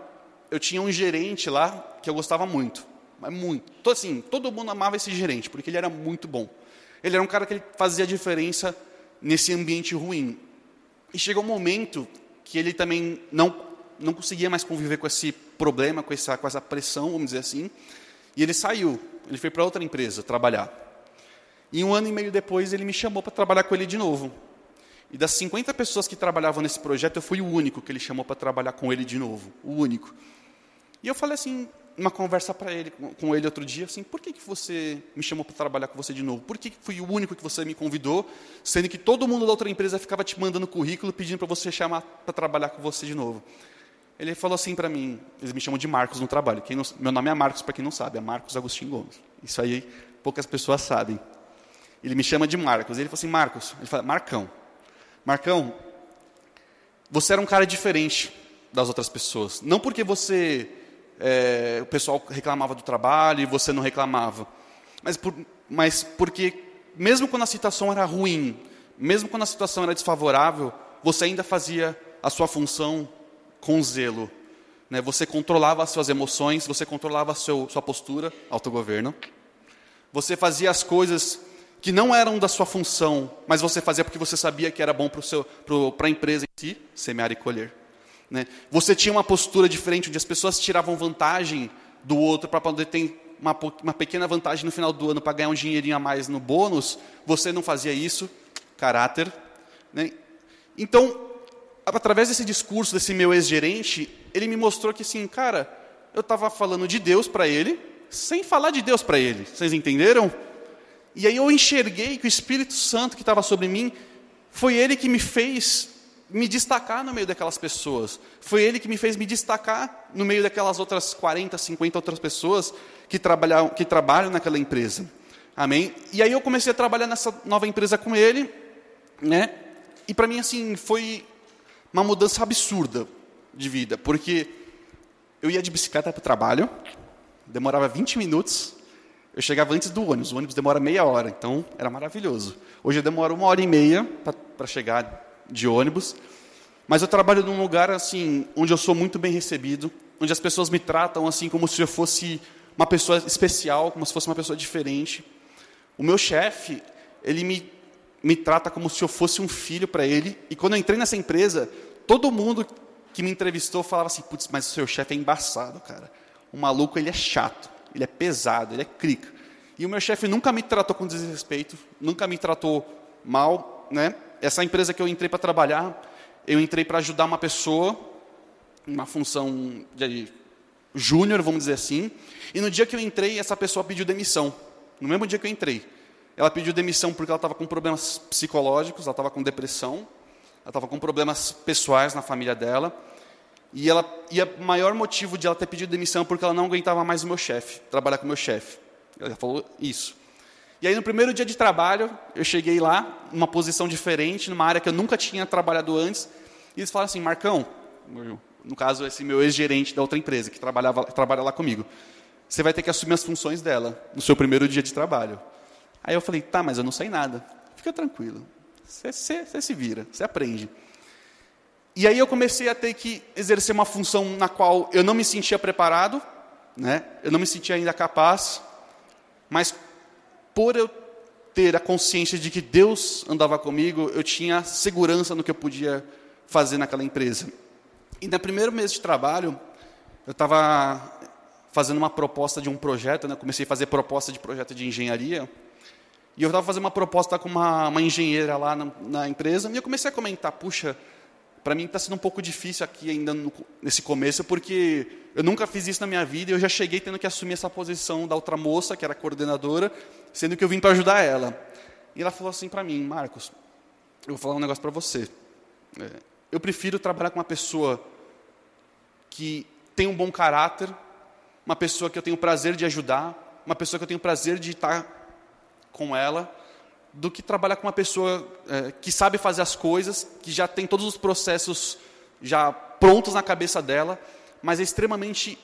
eu tinha um gerente lá que eu gostava muito, mas muito. Então, assim, todo mundo amava esse gerente, porque ele era muito bom. Ele era um cara que fazia diferença nesse ambiente ruim. E chegou um momento que ele também não, não conseguia mais conviver com esse problema, com essa, com essa pressão, vamos dizer assim, e ele saiu. Ele foi para outra empresa trabalhar. E um ano e meio depois ele me chamou para trabalhar com ele de novo. E das 50 pessoas que trabalhavam nesse projeto, eu fui o único que ele chamou para trabalhar com ele de novo, o único. E eu falei assim, uma conversa para ele, com ele outro dia, assim, por que, que você me chamou para trabalhar com você de novo? Por que, que fui o único que você me convidou, sendo que todo mundo da outra empresa ficava te mandando currículo pedindo para você chamar para trabalhar com você de novo? Ele falou assim para mim, eles me chamam de Marcos no trabalho. Não, meu nome é Marcos, para quem não sabe, é Marcos Agostinho Gomes. Isso aí poucas pessoas sabem. Ele me chama de Marcos. Ele falou assim, Marcos, ele fala, Marcão, Marcão, você era um cara diferente das outras pessoas. Não porque você é, o pessoal reclamava do trabalho e você não reclamava. Mas, por, mas porque, mesmo quando a situação era ruim, mesmo quando a situação era desfavorável, você ainda fazia a sua função com zelo. Né? Você controlava as suas emoções, você controlava a seu, sua postura, autogoverno. Você fazia as coisas que não eram da sua função, mas você fazia porque você sabia que era bom para a empresa em si, semear e colher. Né? Você tinha uma postura diferente, onde as pessoas tiravam vantagem do outro para poder ter uma, uma pequena vantagem no final do ano para ganhar um dinheirinho a mais no bônus. Você não fazia isso, caráter. Né? Então, através desse discurso desse meu ex-gerente, ele me mostrou que, assim, cara, eu estava falando de Deus para ele, sem falar de Deus para ele. Vocês entenderam? E aí eu enxerguei que o Espírito Santo que estava sobre mim foi ele que me fez me destacar no meio daquelas pessoas. Foi ele que me fez me destacar no meio daquelas outras 40, 50 outras pessoas que trabalham, que trabalham naquela empresa. Amém? E aí eu comecei a trabalhar nessa nova empresa com ele, né? E para mim assim foi uma mudança absurda de vida, porque eu ia de bicicleta para o trabalho, demorava 20 minutos, eu chegava antes do ônibus, o ônibus demora meia hora, então era maravilhoso. Hoje eu demoro uma hora e meia para chegar de ônibus, mas eu trabalho num lugar assim onde eu sou muito bem recebido, onde as pessoas me tratam assim como se eu fosse uma pessoa especial, como se fosse uma pessoa diferente. O meu chefe, ele me, me trata como se eu fosse um filho para ele. E quando eu entrei nessa empresa, todo mundo que me entrevistou falava assim: putz, mas o seu chefe é embaçado, cara. O maluco, ele é chato, ele é pesado, ele é crica. E o meu chefe nunca me tratou com desrespeito, nunca me tratou mal, né? essa empresa que eu entrei para trabalhar, eu entrei para ajudar uma pessoa, uma função de júnior, vamos dizer assim, e no dia que eu entrei, essa pessoa pediu demissão. No mesmo dia que eu entrei. Ela pediu demissão porque ela estava com problemas psicológicos, ela estava com depressão, ela estava com problemas pessoais na família dela. E, ela, e o maior motivo de ela ter pedido demissão é porque ela não aguentava mais o meu chefe, trabalhar com o meu chefe. Ela falou isso. E aí, no primeiro dia de trabalho, eu cheguei lá, numa posição diferente, numa área que eu nunca tinha trabalhado antes, e eles falaram assim: Marcão, no caso, esse meu ex-gerente da outra empresa, que trabalhava, trabalha lá comigo, você vai ter que assumir as funções dela no seu primeiro dia de trabalho. Aí eu falei: tá, mas eu não sei nada. Fica tranquilo, você, se vira, você aprende. E aí eu comecei a ter que exercer uma função na qual eu não me sentia preparado, né? eu não me sentia ainda capaz, mas por eu ter a consciência de que Deus andava comigo, eu tinha segurança no que eu podia fazer naquela empresa. E no primeiro mês de trabalho, eu estava fazendo uma proposta de um projeto, né? comecei a fazer proposta de projeto de engenharia, e eu estava fazendo uma proposta com uma, uma engenheira lá na, na, empresa, e eu comecei a comentar, puxa, para mim está sendo um pouco difícil aqui ainda no, nesse começo, porque eu nunca fiz isso na minha vida, e eu já cheguei tendo que assumir essa posição da outra moça, que era coordenadora, sendo que eu vim para ajudar ela. E ela falou assim para mim, Marcos, eu vou falar um negócio para você. É, eu prefiro trabalhar com uma pessoa que tem um bom caráter, uma pessoa que eu tenho prazer de ajudar, uma pessoa que eu tenho prazer de estar com ela, do que trabalhar com uma pessoa é, que sabe fazer as coisas, que já tem todos os processos já prontos na cabeça dela, mas é extremamente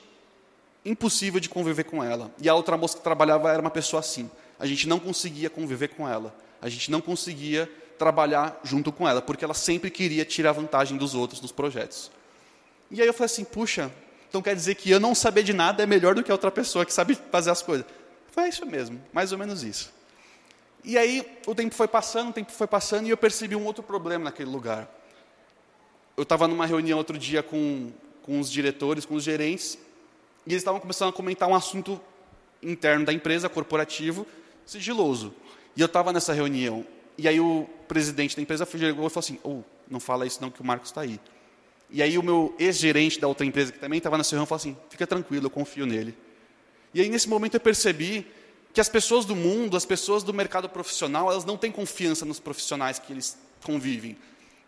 impossível de conviver com ela. E a outra moça que trabalhava era uma pessoa assim a gente não conseguia conviver com ela. A gente não conseguia trabalhar junto com ela, porque ela sempre queria tirar vantagem dos outros nos projetos. E aí eu falei assim, puxa, então quer dizer que eu não saber de nada é melhor do que a outra pessoa que sabe fazer as coisas. É isso mesmo, mais ou menos isso. E aí o tempo foi passando, o tempo foi passando, e eu percebi um outro problema naquele lugar. Eu estava numa reunião outro dia com, com os diretores, com os gerentes, e eles estavam começando a comentar um assunto interno da empresa, corporativo, sigiloso. E eu estava nessa reunião. E aí o presidente da empresa chegou e falou assim, oh, não fala isso não que o Marcos está aí. E aí o meu ex-gerente da outra empresa, que também estava nessa reunião, falou assim, fica tranquilo, eu confio nele. E aí nesse momento eu percebi que as pessoas do mundo, as pessoas do mercado profissional, elas não têm confiança nos profissionais que eles convivem.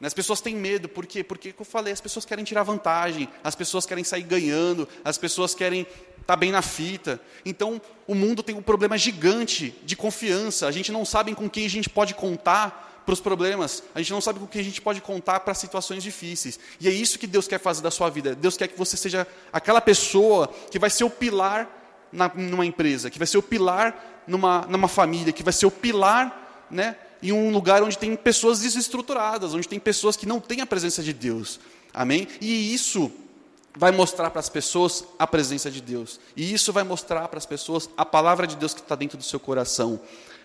As pessoas têm medo, por quê? Porque, como eu falei, as pessoas querem tirar vantagem, as pessoas querem sair ganhando, as pessoas querem estar tá bem na fita. Então, o mundo tem um problema gigante de confiança. A gente não sabe com quem a gente pode contar para os problemas, a gente não sabe com quem a gente pode contar para situações difíceis. E é isso que Deus quer fazer da sua vida. Deus quer que você seja aquela pessoa que vai ser o pilar na, numa empresa, que vai ser o pilar numa, numa família, que vai ser o pilar né, em um lugar onde tem pessoas desestruturadas, onde tem pessoas que não têm a presença de Deus. Amém? E isso vai mostrar para as pessoas a presença de Deus. E isso vai mostrar para as pessoas a palavra de Deus que está dentro do seu coração.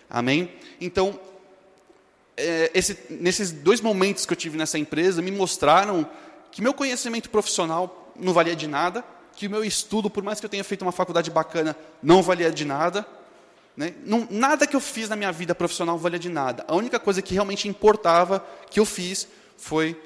Amém? Então, é, esse, nesses dois momentos que eu tive nessa empresa, me mostraram que meu conhecimento profissional não valia de nada, que o meu estudo, por mais que eu tenha feito uma faculdade bacana, não valia de nada, né? Não, nada que eu fiz na minha vida profissional valia de nada. A única coisa que realmente importava que eu fiz foi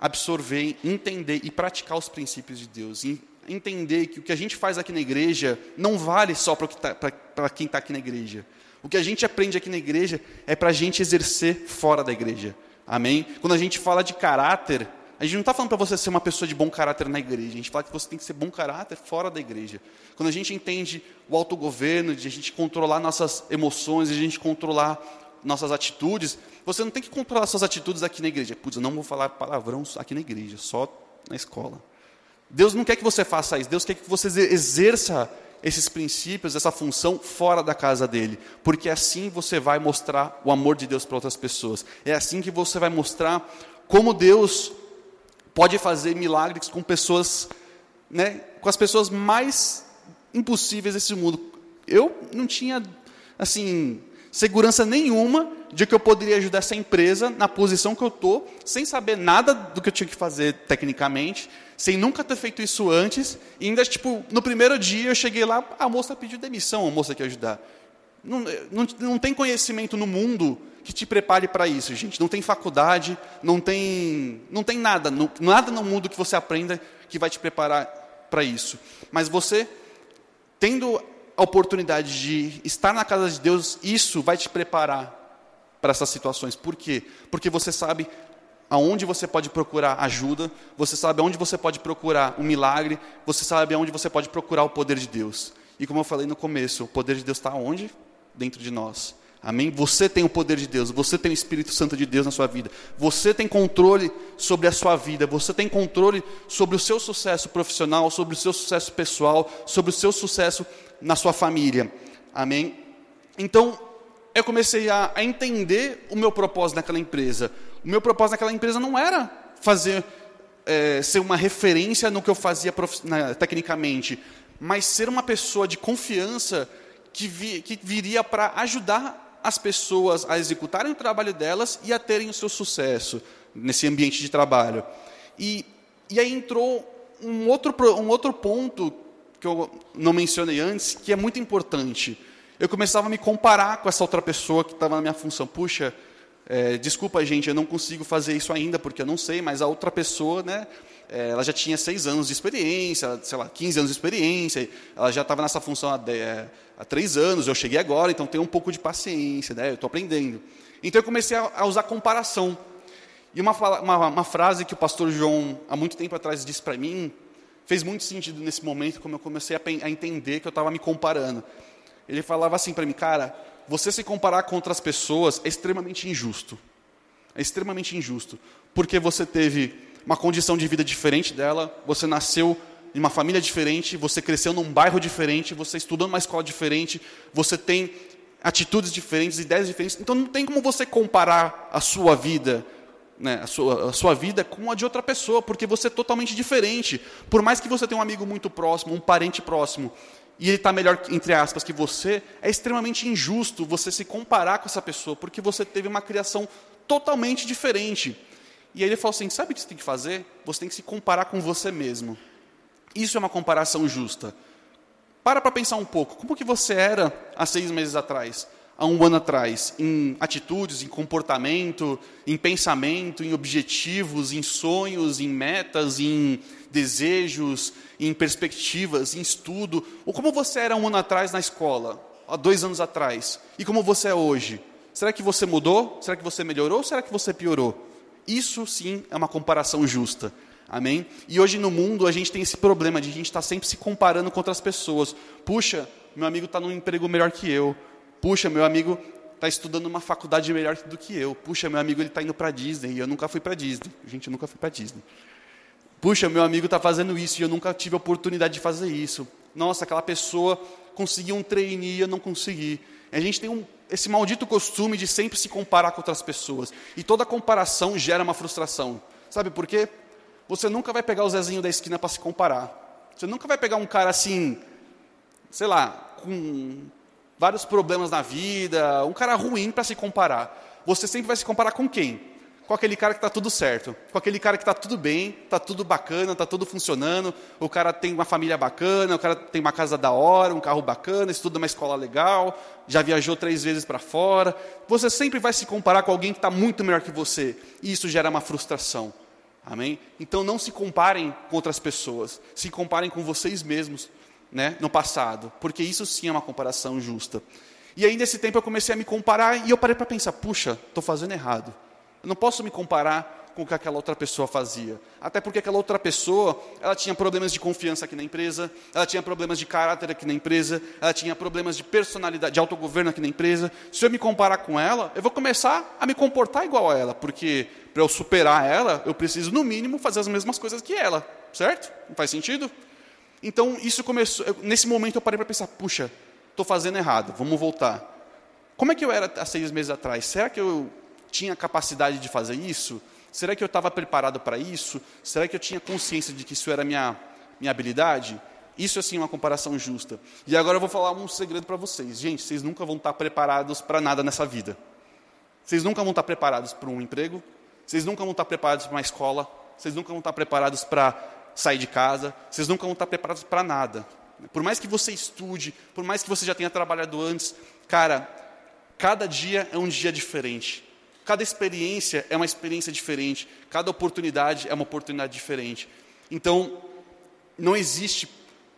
absorver, entender e praticar os princípios de Deus. Entender que o que a gente faz aqui na igreja não vale só para tá, quem está aqui na igreja. O que a gente aprende aqui na igreja é para a gente exercer fora da igreja. Amém? Quando a gente fala de caráter, a gente não está falando para você ser uma pessoa de bom caráter na igreja, a gente fala que você tem que ser bom caráter fora da igreja. Quando a gente entende o autogoverno, de a gente controlar nossas emoções, de a gente controlar nossas atitudes, você não tem que controlar suas atitudes aqui na igreja. Putz, eu não vou falar palavrão aqui na igreja, só na escola. Deus não quer que você faça isso, Deus quer que você exerça esses princípios, essa função fora da casa dele, porque assim você vai mostrar o amor de Deus para outras pessoas. É assim que você vai mostrar como Deus pode fazer milagres com pessoas, né, com as pessoas mais impossíveis desse mundo. Eu não tinha, assim, segurança nenhuma de que eu poderia ajudar essa empresa na posição que eu estou, sem saber nada do que eu tinha que fazer tecnicamente, sem nunca ter feito isso antes, e ainda, tipo, no primeiro dia eu cheguei lá, a moça pediu demissão, a moça quer ajudar. Não, não, não tem conhecimento no mundo que te prepare para isso, gente. Não tem faculdade, não tem, não tem nada, não, nada no mundo que você aprenda que vai te preparar para isso. Mas você, tendo a oportunidade de estar na casa de Deus, isso vai te preparar para essas situações. Por quê? Porque você sabe aonde você pode procurar ajuda, você sabe aonde você pode procurar um milagre, você sabe aonde você pode procurar o poder de Deus. E como eu falei no começo, o poder de Deus está onde? Dentro de nós. Amém? Você tem o poder de Deus, você tem o Espírito Santo de Deus na sua vida, você tem controle sobre a sua vida, você tem controle sobre o seu sucesso profissional, sobre o seu sucesso pessoal, sobre o seu sucesso na sua família. Amém? Então, eu comecei a, a entender o meu propósito naquela empresa. O meu propósito naquela empresa não era fazer, é, ser uma referência no que eu fazia na, tecnicamente, mas ser uma pessoa de confiança que, vi, que viria para ajudar as pessoas a executarem o trabalho delas e a terem o seu sucesso nesse ambiente de trabalho. E, e aí entrou um outro, um outro ponto que eu não mencionei antes, que é muito importante. Eu começava a me comparar com essa outra pessoa que estava na minha função. Puxa, é, desculpa, gente, eu não consigo fazer isso ainda porque eu não sei, mas a outra pessoa, né, ela já tinha seis anos de experiência, sei lá, 15 anos de experiência, ela já estava nessa função há, é, há três anos, eu cheguei agora, então tenho um pouco de paciência, né? eu estou aprendendo. Então eu comecei a, a usar comparação. E uma, uma, uma, frase que o pastor João, há muito tempo atrás, disse para mim, fez muito sentido nesse momento, como eu comecei a, a entender que eu estava me comparando. Ele falava assim para mim, cara, você se comparar com outras pessoas é extremamente injusto. É extremamente injusto. Porque você teve uma condição de vida diferente dela, você nasceu em uma família diferente, você cresceu num bairro diferente, você estudou numa escola diferente, você tem atitudes diferentes, ideias diferentes. Então não tem como você comparar a sua vida, né, a, sua, a sua vida com a de outra pessoa, porque você é totalmente diferente. Por mais que você tenha um amigo muito próximo, um parente próximo, e ele está melhor, entre aspas, que você, é extremamente injusto você se comparar com essa pessoa, porque você teve uma criação totalmente diferente. E aí ele falou assim: sabe o que você tem que fazer? Você tem que se comparar com você mesmo. Isso é uma comparação justa. Para para pensar um pouco. Como que você era há seis meses atrás? Há um ano atrás? Em atitudes, em comportamento, em pensamento, em objetivos, em sonhos, em metas, em desejos, em perspectivas, em estudo. Ou como você era um ano atrás na escola? Há dois anos atrás? E como você é hoje? Será que você mudou? Será que você melhorou? Ou será que você piorou? Isso sim é uma comparação justa. Amém? E hoje no mundo a gente tem esse problema de a gente estar tá sempre se comparando com outras pessoas. Puxa, meu amigo está num emprego melhor que eu. Puxa, meu amigo está estudando uma faculdade melhor do que eu. Puxa, meu amigo ele está indo para Disney e eu nunca fui para Disney. Gente, eu nunca fui para Disney. Puxa, meu amigo está fazendo isso e eu nunca tive a oportunidade de fazer isso. Nossa, aquela pessoa conseguiu um trainee e eu não consegui. A gente tem um, esse maldito costume de sempre se comparar com outras pessoas. E toda comparação gera uma frustração. Sabe por quê? Você nunca vai pegar o Zezinho da esquina para se comparar. Você nunca vai pegar um cara assim, sei lá, com vários problemas na vida, um cara ruim para se comparar. Você sempre vai se comparar com quem? Com aquele cara que está tudo certo, com aquele cara que está tudo bem, está tudo bacana, está tudo funcionando, o cara tem uma família bacana, o cara tem uma casa da hora, um carro bacana, estuda uma escola legal, já viajou três vezes para fora. Você sempre vai se comparar com alguém que está muito melhor que você, e isso gera uma frustração. Amém? Então não se comparem com outras pessoas, se comparem com vocês mesmos, né, no passado, porque isso sim é uma comparação justa. E aí nesse tempo eu comecei a me comparar e eu parei para pensar, puxa, estou fazendo errado. Eu não posso me comparar com o que aquela outra pessoa fazia. Até porque aquela outra pessoa, ela tinha problemas de confiança aqui na empresa, ela tinha problemas de caráter aqui na empresa, ela tinha problemas de personalidade, de autogoverno aqui na empresa. Se eu me comparar com ela, eu vou começar a me comportar igual a ela, porque para eu superar ela, eu preciso no mínimo fazer as mesmas coisas que ela, certo? Não faz sentido? Então, isso começou, eu, nesse momento eu parei para pensar, puxa, estou fazendo errado, vamos voltar. Como é que eu era há seis meses atrás? Será que eu tinha capacidade de fazer isso? Será que eu estava preparado para isso? Será que eu tinha consciência de que isso era minha, minha habilidade? Isso assim é uma comparação justa. E agora eu vou falar um segredo para vocês. Gente, vocês nunca vão estar preparados para nada nessa vida. Vocês nunca vão estar preparados para um emprego, vocês nunca vão estar preparados para uma escola, vocês nunca vão estar preparados para sair de casa, vocês nunca vão estar preparados para nada. Por mais que você estude, por mais que você já tenha trabalhado antes, cara, cada dia é um dia diferente. Cada experiência é uma experiência diferente, cada oportunidade é uma oportunidade diferente. Então, não existe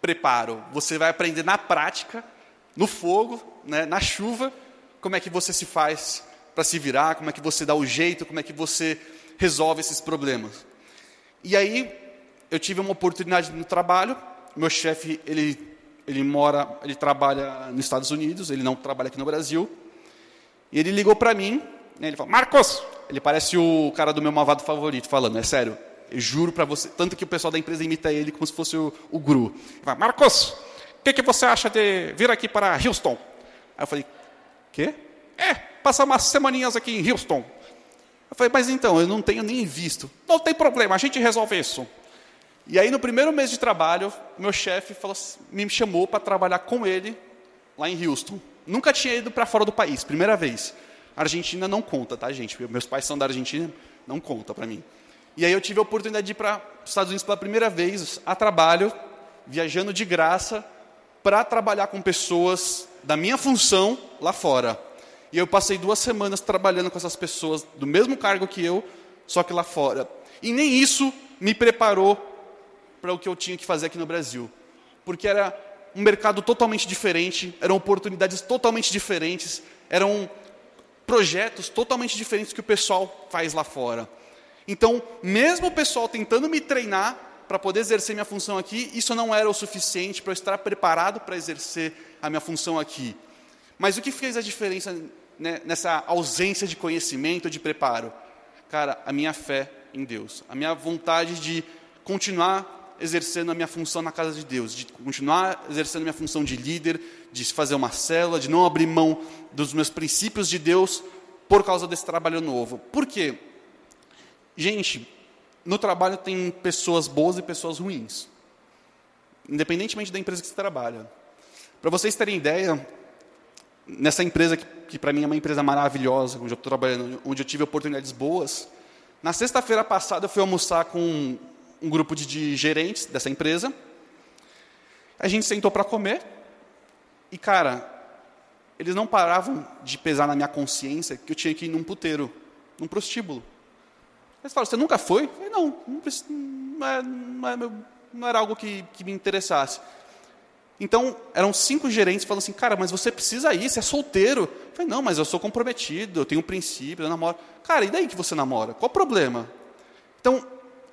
preparo. Você vai aprender na prática, no fogo, né, na chuva, como é que você se faz para se virar, como é que você dá o jeito, como é que você resolve esses problemas. E aí, eu tive uma oportunidade no trabalho. Meu chefe, ele ele mora, ele trabalha nos Estados Unidos, ele não trabalha aqui no Brasil. E ele ligou para mim ele fala, Marcos! Ele parece o cara do meu malvado favorito falando, é sério. Eu juro para você. Tanto que o pessoal da empresa imita ele como se fosse o, o guru. Ele fala, Marcos, o que, que você acha de vir aqui para Houston? Aí eu falei, quê? É, passar umas semaninhas aqui em Houston. Eu falei, mas então, eu não tenho nem visto. Não tem problema, a gente resolve isso. E aí, no primeiro mês de trabalho, meu chefe me chamou para trabalhar com ele lá em Houston. Nunca tinha ido para fora do país, primeira vez. Argentina não conta, tá, gente? Meus pais são da Argentina, não conta para mim. E aí eu tive a oportunidade de ir para os Estados Unidos pela primeira vez, a trabalho, viajando de graça, para trabalhar com pessoas da minha função lá fora. E eu passei duas semanas trabalhando com essas pessoas do mesmo cargo que eu, só que lá fora. E nem isso me preparou para o que eu tinha que fazer aqui no Brasil. Porque era um mercado totalmente diferente, eram oportunidades totalmente diferentes, eram projetos totalmente diferentes que o pessoal faz lá fora. Então, mesmo o pessoal tentando me treinar para poder exercer minha função aqui, isso não era o suficiente para eu estar preparado para exercer a minha função aqui. Mas o que fez a diferença né, nessa ausência de conhecimento, de preparo? Cara, a minha fé em Deus, a minha vontade de continuar exercendo a minha função na casa de Deus, de continuar exercendo a minha função de líder, de fazer uma célula, de não abrir mão dos meus princípios de Deus por causa desse trabalho novo. Por quê? Gente, no trabalho tem pessoas boas e pessoas ruins, independentemente da empresa que você trabalha. Para vocês terem ideia, nessa empresa que, que para mim é uma empresa maravilhosa, onde eu estou trabalhando, onde eu tive oportunidades boas, na sexta-feira passada eu fui almoçar com um, um grupo de, de gerentes dessa empresa. A gente sentou para comer e, cara, eles não paravam de pesar na minha consciência que eu tinha que ir num puteiro, num prostíbulo. Eles falaram, você nunca foi? Eu falei, não, não, não, é, não, é, não era algo que, que me interessasse. Então, eram cinco gerentes falando assim, cara, mas você precisa ir, você é solteiro. Eu falei, não, mas eu sou comprometido, eu tenho um princípio, eu namoro. Cara, e daí que você namora? Qual o problema? Então,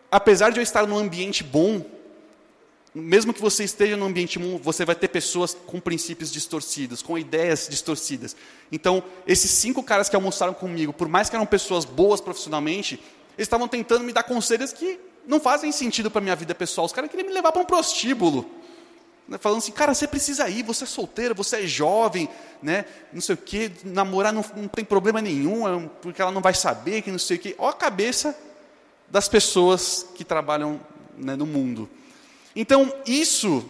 apesar de eu estar num ambiente bom, mesmo que você esteja num ambiente bom, você vai ter pessoas com princípios distorcidos, com ideias distorcidas. Então, esses cinco caras que almoçaram comigo, por mais que eram pessoas boas profissionalmente, eles estavam tentando me dar conselhos que não fazem sentido para minha vida pessoal. Os caras queriam me levar para um prostíbulo. Né, falando assim, cara, você precisa ir, você é solteiro, você é jovem, né? não sei o quê, namorar não, não tem problema nenhum, é porque ela não vai saber, que não sei o quê. Olha a cabeça das pessoas que trabalham né, no mundo. Então, isso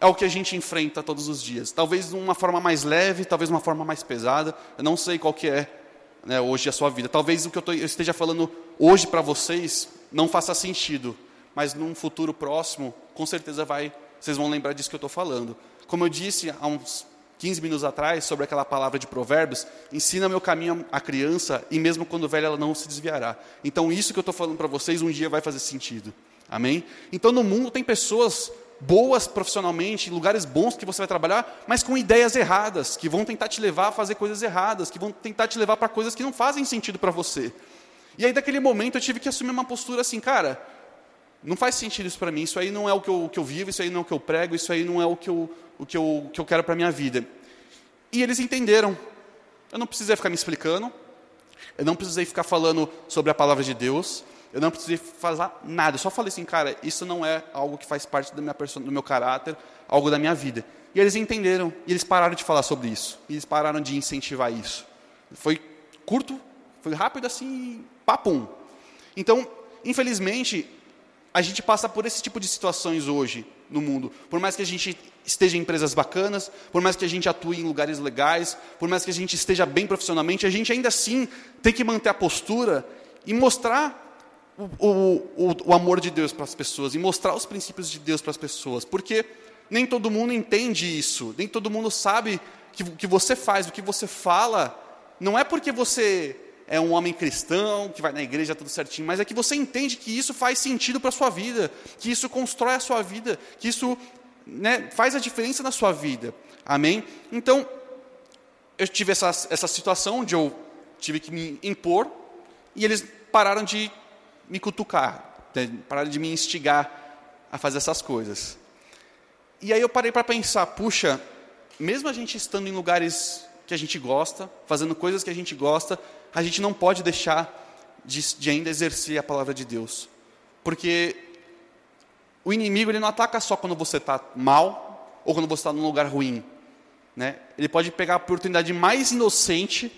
é o que a gente enfrenta todos os dias. Talvez de uma forma mais leve, talvez de uma forma mais pesada. Eu não sei qual que é né, hoje a sua vida. Talvez o que eu, tô, eu esteja falando hoje para vocês não faça sentido, mas num futuro próximo, com certeza vai vocês vão lembrar disso que eu estou falando. Como eu disse há uns 15 minutos atrás, sobre aquela palavra de provérbios, ensina meu caminho à criança, e mesmo quando velha ela não se desviará. Então isso que eu estou falando para vocês, um dia vai fazer sentido. Amém? Então no mundo tem pessoas boas profissionalmente, lugares bons que você vai trabalhar, mas com ideias erradas, que vão tentar te levar a fazer coisas erradas, que vão tentar te levar para coisas que não fazem sentido para você. E aí, daquele momento, eu tive que assumir uma postura assim, cara, não faz sentido isso para mim, isso aí não é o que eu, que eu vivo, isso aí não é o que eu prego, isso aí não é o que eu, o que eu, que eu quero para minha vida. E eles entenderam. Eu não precisei ficar me explicando, eu não precisei ficar falando sobre a palavra de Deus, eu não precisei fazer nada, eu só falei assim, cara, isso não é algo que faz parte da minha do meu caráter, algo da minha vida. E eles entenderam, e eles pararam de falar sobre isso, e eles pararam de incentivar isso. Foi curto, foi rápido assim, papum. Então, infelizmente, a gente passa por esse tipo de situações hoje no mundo. Por mais que a gente esteja em empresas bacanas, por mais que a gente atue em lugares legais, por mais que a gente esteja bem profissionalmente, a gente ainda assim tem que manter a postura e mostrar o, o, o amor de Deus para as pessoas, e mostrar os princípios de Deus para as pessoas. Porque nem todo mundo entende isso, nem todo mundo sabe que o que você faz, o que você fala, não é porque você é um homem cristão, que vai na igreja tudo certinho, mas é que você entende que isso faz sentido para a sua vida, que isso constrói a sua vida, que isso né, faz a diferença na sua vida. Amém? Então, eu tive essa, essa situação onde eu tive que me impor e eles pararam de me cutucar, né, pararam de me instigar a fazer essas coisas. E aí eu parei para pensar, puxa, mesmo a gente estando em lugares que a gente gosta, fazendo coisas que a gente gosta, a gente não pode deixar de, de ainda exercer a palavra de Deus. Porque o inimigo ele não ataca só quando você está mal ou quando você está num lugar ruim. Né? Ele pode pegar a oportunidade mais inocente,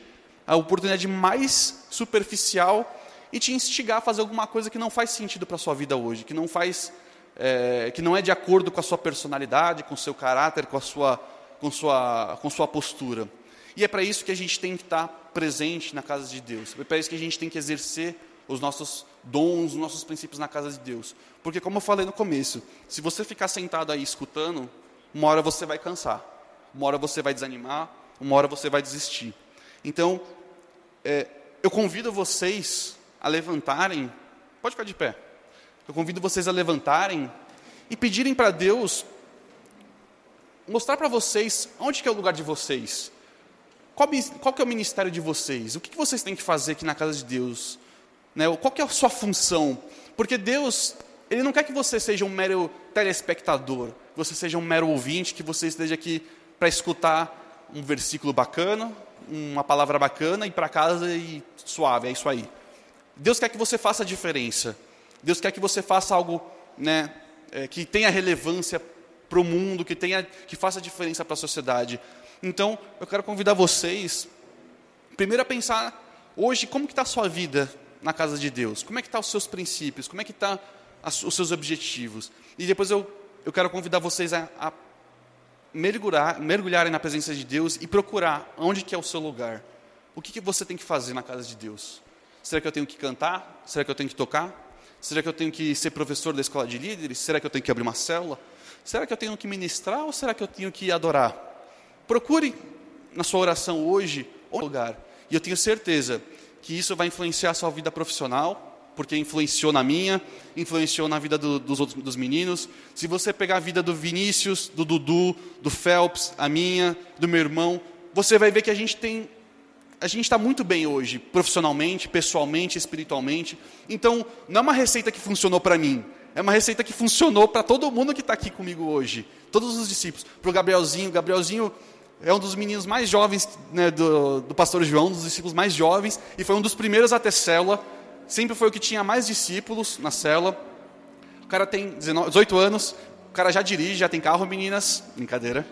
a oportunidade mais superficial e te instigar a fazer alguma coisa que não faz sentido para a sua vida hoje, que não faz, é, que não é de acordo com a sua personalidade, com o seu caráter, com a sua, com sua, com sua postura. E é para isso que a gente tem que estar presente na casa de Deus. É para isso que a gente tem que exercer os nossos dons, os nossos princípios na casa de Deus. Porque, como eu falei no começo, se você ficar sentado aí escutando, uma hora você vai cansar, uma hora você vai desanimar, uma hora você vai desistir. Então, é, eu convido vocês a levantarem, pode ficar de pé. Eu convido vocês a levantarem e pedirem para Deus mostrar para vocês onde que é o lugar de vocês. Qual, qual que é o ministério de vocês? O que, que vocês têm que fazer aqui na casa de Deus? Né? Qual que é a sua função? Porque Deus, Ele não quer que você seja um mero telespectador, que você seja um mero ouvinte, que você esteja aqui para escutar um versículo bacana, uma palavra bacana, e para casa e suave, é isso aí. Deus quer que você faça a diferença. Deus quer que você faça algo né, é, que tenha relevância para o mundo, que, tenha, que faça diferença para a sociedade. Então, eu quero convidar vocês, primeiro a pensar hoje como que está a sua vida na casa de Deus, como é que estão tá os seus princípios, como é que estão tá os seus objetivos. E depois eu, eu quero convidar vocês a, a mergulhar, mergulharem na presença de Deus e procurar onde que é o seu lugar. O que, que você tem que fazer na casa de Deus? Será que eu tenho que cantar? Será que eu tenho que tocar? Será que eu tenho que ser professor da escola de líderes? Será que eu tenho que abrir uma célula? Será que eu tenho que ministrar ou será que eu tenho que adorar? Procure na sua oração hoje o lugar. E eu tenho certeza que isso vai influenciar a sua vida profissional, porque influenciou na minha, influenciou na vida do, dos outros dos meninos. Se você pegar a vida do Vinícius, do Dudu, do Phelps, a minha, do meu irmão, você vai ver que a gente tem a gente está muito bem hoje, profissionalmente, pessoalmente, espiritualmente. Então, não é uma receita que funcionou para mim. É uma receita que funcionou para todo mundo que está aqui comigo hoje. Todos os discípulos. Para o Gabrielzinho. Gabrielzinho é um dos meninos mais jovens né, do, do pastor João, um dos discípulos mais jovens. E foi um dos primeiros a ter célula. Sempre foi o que tinha mais discípulos na célula. O cara tem 19, 18 anos. O cara já dirige, já tem carro, meninas. Brincadeira.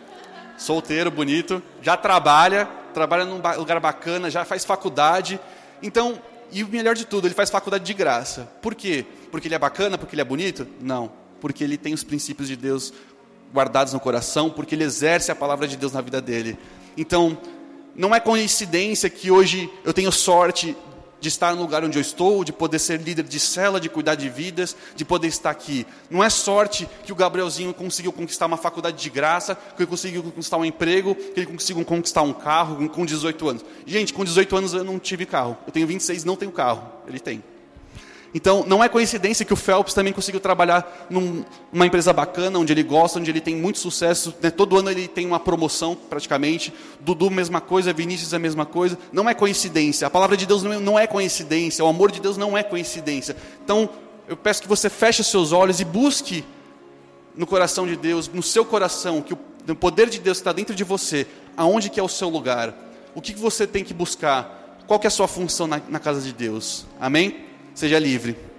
Solteiro, bonito. Já trabalha trabalha num lugar bacana, já faz faculdade. Então, e o melhor de tudo, ele faz faculdade de graça. Por quê? Porque ele é bacana, porque ele é bonito? Não. Porque ele tem os princípios de Deus guardados no coração, porque ele exerce a palavra de Deus na vida dele. Então, não é coincidência que hoje eu tenho sorte de estar no lugar onde eu estou, de poder ser líder de cela, de cuidar de vidas, de poder estar aqui. Não é sorte que o Gabrielzinho conseguiu conquistar uma faculdade de graça, que ele conseguiu conquistar um emprego, que ele conseguiu conquistar um carro com 18 anos. Gente, com 18 anos eu não tive carro. Eu tenho 26 e não tenho carro. Ele tem. Então, não é coincidência que o Phelps também conseguiu trabalhar num, numa empresa bacana, onde ele gosta, onde ele tem muito sucesso. Né? Todo ano ele tem uma promoção, praticamente. Dudu, mesma coisa. Vinícius, a mesma coisa. Não é coincidência. A palavra de Deus não é, não é coincidência. O amor de Deus não é coincidência. Então, eu peço que você feche seus olhos e busque no coração de Deus, no seu coração, que o, o poder de Deus está dentro de você, aonde que é o seu lugar. O que, que você tem que buscar? Qual que é a sua função na, na casa de Deus? Amém? Seja livre.